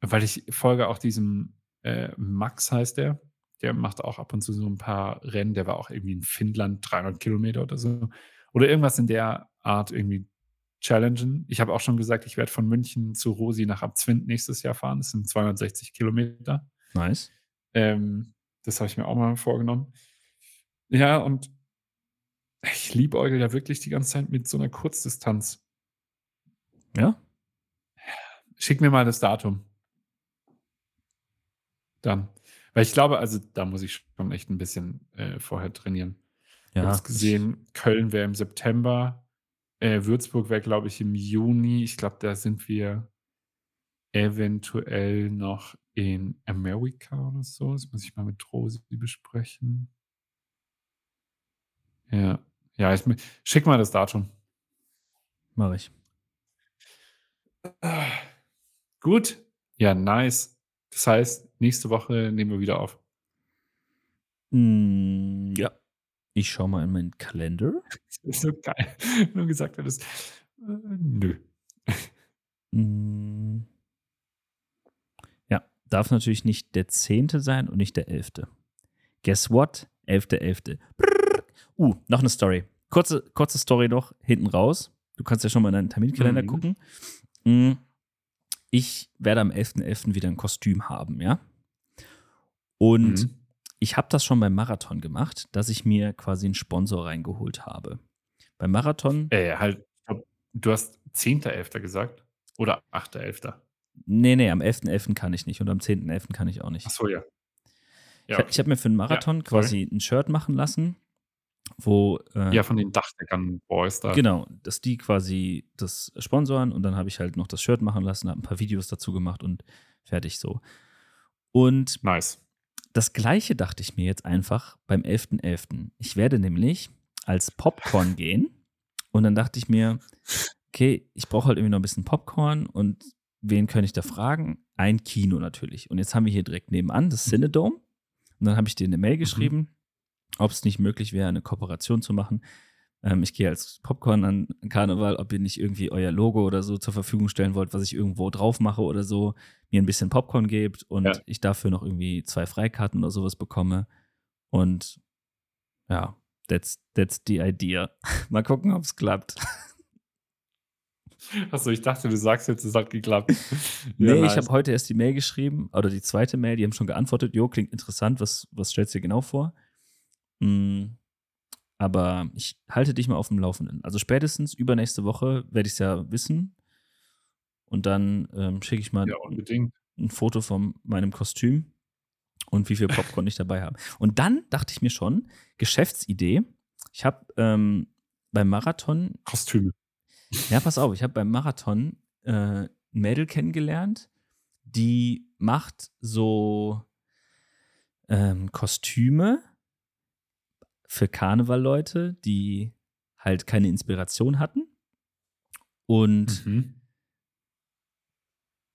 weil ich folge auch diesem äh, Max heißt der. Der macht auch ab und zu so ein paar Rennen. Der war auch irgendwie in Finnland 300 Kilometer oder so. Oder irgendwas in der Art irgendwie challengen. Ich habe auch schon gesagt, ich werde von München zu Rosi nach Abzwind nächstes Jahr fahren. Das sind 260 Kilometer. Nice. Ähm, das habe ich mir auch mal vorgenommen. Ja, und ich liebäugel ja wirklich die ganze Zeit mit so einer Kurzdistanz. Ja? Schick mir mal das Datum. Dann. Weil ich glaube, also da muss ich schon echt ein bisschen äh, vorher trainieren. Ja, ich habe gesehen, Köln wäre im September, äh, Würzburg wäre, glaube ich, im Juni. Ich glaube, da sind wir eventuell noch in Amerika oder so. Das muss ich mal mit Rosi besprechen. Ja. Ja, ich, schick mal das Datum. Mache ich. Gut. Ja, nice. Das heißt, nächste Woche nehmen wir wieder auf. Mm, ja. Ich schaue mal in meinen Kalender. Das ist so geil. Nur gesagt hättest, äh, nö. Mm darf natürlich nicht der 10. sein und nicht der 11. Guess what? 11.11. Uh, noch eine Story. Kurze, kurze Story noch hinten raus. Du kannst ja schon mal in deinen Terminkalender mhm. gucken. Mm, ich werde am 11.11. .11. wieder ein Kostüm haben, ja? Und mhm. Ich habe das schon beim Marathon gemacht, dass ich mir quasi einen Sponsor reingeholt habe. Beim Marathon. Äh, halt, du hast 10.11. gesagt oder 8.11. Nee, nee, am 11.11. .11. kann ich nicht und am 10.11. kann ich auch nicht. Ach so, ja. ja. Ich, ich habe mir für einen Marathon ja, quasi ein Shirt machen lassen wo äh, Ja, von den Dachdeckern-Boys da. Genau, dass die quasi das sponsoren und dann habe ich halt noch das Shirt machen lassen, habe ein paar Videos dazu gemacht und fertig so. Und Nice. Das Gleiche dachte ich mir jetzt einfach beim 11.11. Ich werde nämlich als Popcorn gehen und dann dachte ich mir, okay, ich brauche halt irgendwie noch ein bisschen Popcorn und wen könnte ich da fragen? Ein Kino natürlich. Und jetzt haben wir hier direkt nebenan das Cinedome und dann habe ich dir eine Mail geschrieben, ob es nicht möglich wäre, eine Kooperation zu machen. Ähm, ich gehe als Popcorn an Karneval, ob ihr nicht irgendwie euer Logo oder so zur Verfügung stellen wollt, was ich irgendwo drauf mache oder so, mir ein bisschen Popcorn gebt und Ja. ich dafür noch irgendwie zwei Freikarten oder sowas bekomme. Und ja, that's, that's the idea. Mal gucken, ob es klappt. Achso, ich dachte, du sagst jetzt, es hat geklappt. Nee, Ja, ich habe heute erst die Mail geschrieben, oder die zweite Mail, die haben schon geantwortet, jo, klingt interessant, was, was stellst du dir genau vor? Mm, aber ich halte dich mal auf dem Laufenden. Also spätestens übernächste Woche werde ich es ja wissen. Und dann ähm, schicke ich mal Ja, unbedingt. ein Foto von meinem Kostüm und wie viel Popcorn ich dabei habe. Und dann dachte ich mir schon, Geschäftsidee. Ich habe ähm, beim Marathon Kostüme. ja, pass auf, ich habe beim Marathon äh, ein Mädel kennengelernt, die macht so ähm, Kostüme für Karnevalleute, die halt keine Inspiration hatten. Und Mhm.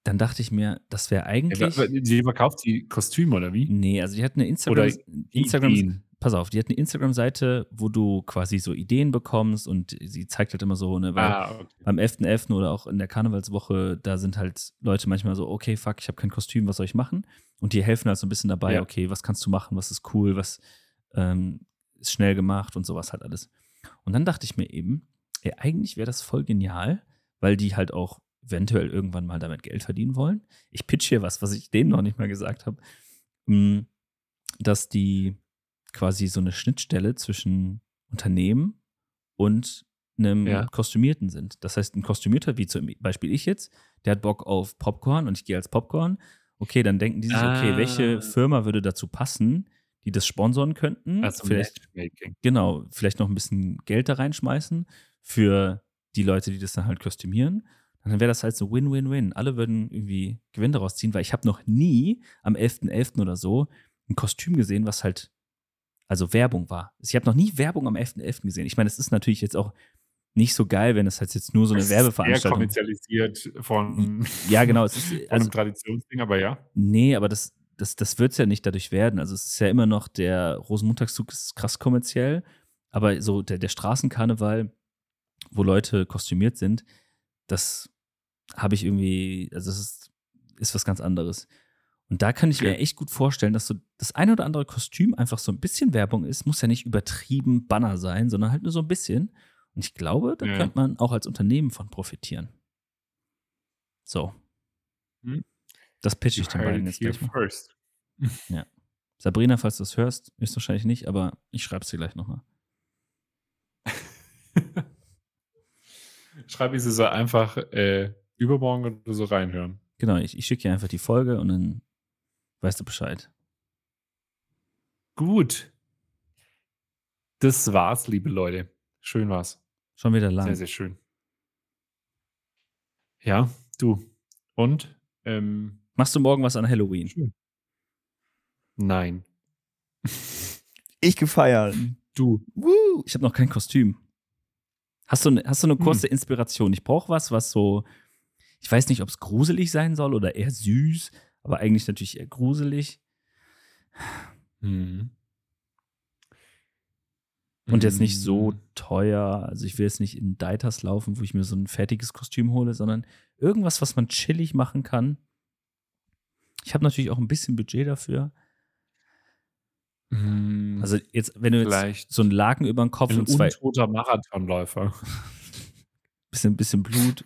dann dachte ich mir, das wäre eigentlich. die verkauft die Kostüme oder wie? Nee, also die hat eine Oder Instagram, Instagram Ideen. pass auf, die hat eine Instagram-Seite, wo du quasi so Ideen bekommst und sie zeigt halt immer so, ne, weil Ah, okay. beim 11.11. oder auch in der Karnevalswoche, da sind halt Leute manchmal so, okay, fuck, ich habe kein Kostüm, was soll ich machen? Und die helfen halt so ein bisschen dabei, Ja. okay, was kannst du machen, was ist cool, was ähm, ist schnell gemacht und sowas halt alles. Und dann dachte ich mir eben, ey, eigentlich wäre das voll genial, weil die halt auch eventuell irgendwann mal damit Geld verdienen wollen. Ich pitch hier was, was ich denen noch nicht mal gesagt habe, mh, dass die quasi so eine Schnittstelle zwischen Unternehmen und einem Ja. Kostümierten sind. Das heißt, ein Kostümierter, wie zum Beispiel ich jetzt, der hat Bock auf Popcorn und ich gehe als Popcorn. Okay, dann denken die sich, okay, welche Ah. Firma würde dazu passen, die das sponsoren könnten? Also vielleicht, Matchmaking. genau, vielleicht noch ein bisschen Geld da reinschmeißen für die Leute, die das dann halt kostümieren. Und dann wäre das halt so Win-Win-Win. Alle würden irgendwie Gewinn daraus ziehen, weil ich habe noch nie am 11.11. oder so ein Kostüm gesehen, was halt also Werbung war. Ich habe noch nie Werbung am 11.11. gesehen. Ich meine, es ist natürlich jetzt auch nicht so geil, wenn es halt jetzt nur so eine Es ist Eher Werbeveranstaltung kommerzialisiert von, Ja, genau. Es ist, von also, einem Traditionsding, aber ja. nee, aber das, das, das wird es ja nicht dadurch werden. Also es ist ja immer noch, der Rosenmontagszug ist krass kommerziell, aber so der, der Straßenkarneval, wo Leute kostümiert sind, das habe ich irgendwie, also das ist, ist was ganz anderes. Und da kann ich mir echt gut vorstellen, dass so das eine oder andere Kostüm einfach so ein bisschen Werbung ist. Muss ja nicht übertrieben Banner sein, sondern halt nur so ein bisschen. Und ich glaube, da Ja. könnte man auch als Unternehmen von profitieren. So. Hm. Das pitch ich den beiden jetzt gleich mal. first. Sabrina, falls du das hörst, ist wahrscheinlich nicht, aber ich schreibe es dir gleich nochmal. Schreib ich sie so einfach äh, übermorgen oder so reinhören. Genau, ich, ich schicke dir einfach die Folge und dann weißt du Bescheid. Gut. Das war's, liebe Leute. Schön war's. Schon wieder lang. Sehr, sehr schön. Ja, du. Und? Ähm, Machst du morgen was an Halloween? schön. Nein. Ich gefeiert. Du. Woo, ich habe noch kein Kostüm. Hast du, ne- hast du eine Hm. kurze Inspiration? Ich brauche was, was so, ich weiß nicht, ob es gruselig sein soll oder eher süß, aber eigentlich natürlich eher gruselig. Mhm. Und jetzt nicht so Mhm. teuer. Also ich will jetzt nicht in Deiters laufen, wo ich mir so ein fertiges Kostüm hole, sondern irgendwas, was man chillig machen kann. Ich habe natürlich auch ein bisschen Budget dafür. Mhm. Also jetzt, wenn du jetzt so einen Laken über den Kopf ein und zwei untoter Marathonläufer. bisschen, bisschen Blut.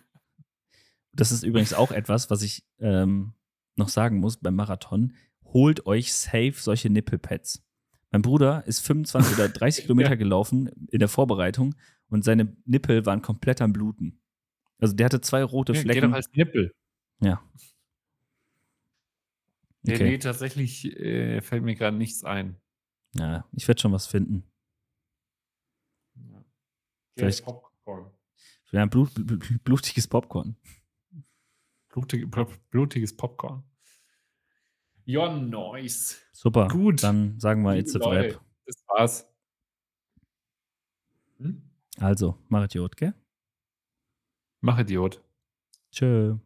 Das ist übrigens auch etwas, was ich ähm, noch sagen muss beim Marathon. Holt euch safe solche Nippelpads. Mein Bruder ist 25 oder 30 Kilometer gelaufen in der Vorbereitung und seine Nippel waren komplett am Bluten. Also der hatte zwei rote Ja, Flecken. doch als Nippel. Ja. Nee, Okay. nee, tatsächlich äh, fällt mir gerade nichts ein. Ja, ich werde schon was finden. Vielleicht, Popcorn. Vielleicht ein Blut, blutiges Popcorn. Blutig, blutiges Popcorn. Ja, nice. Super. Gut. Dann sagen wir jetzt Wrap. Das war's. Hm? Also, mach Idiot, gell? Mach Idiot. Tschö.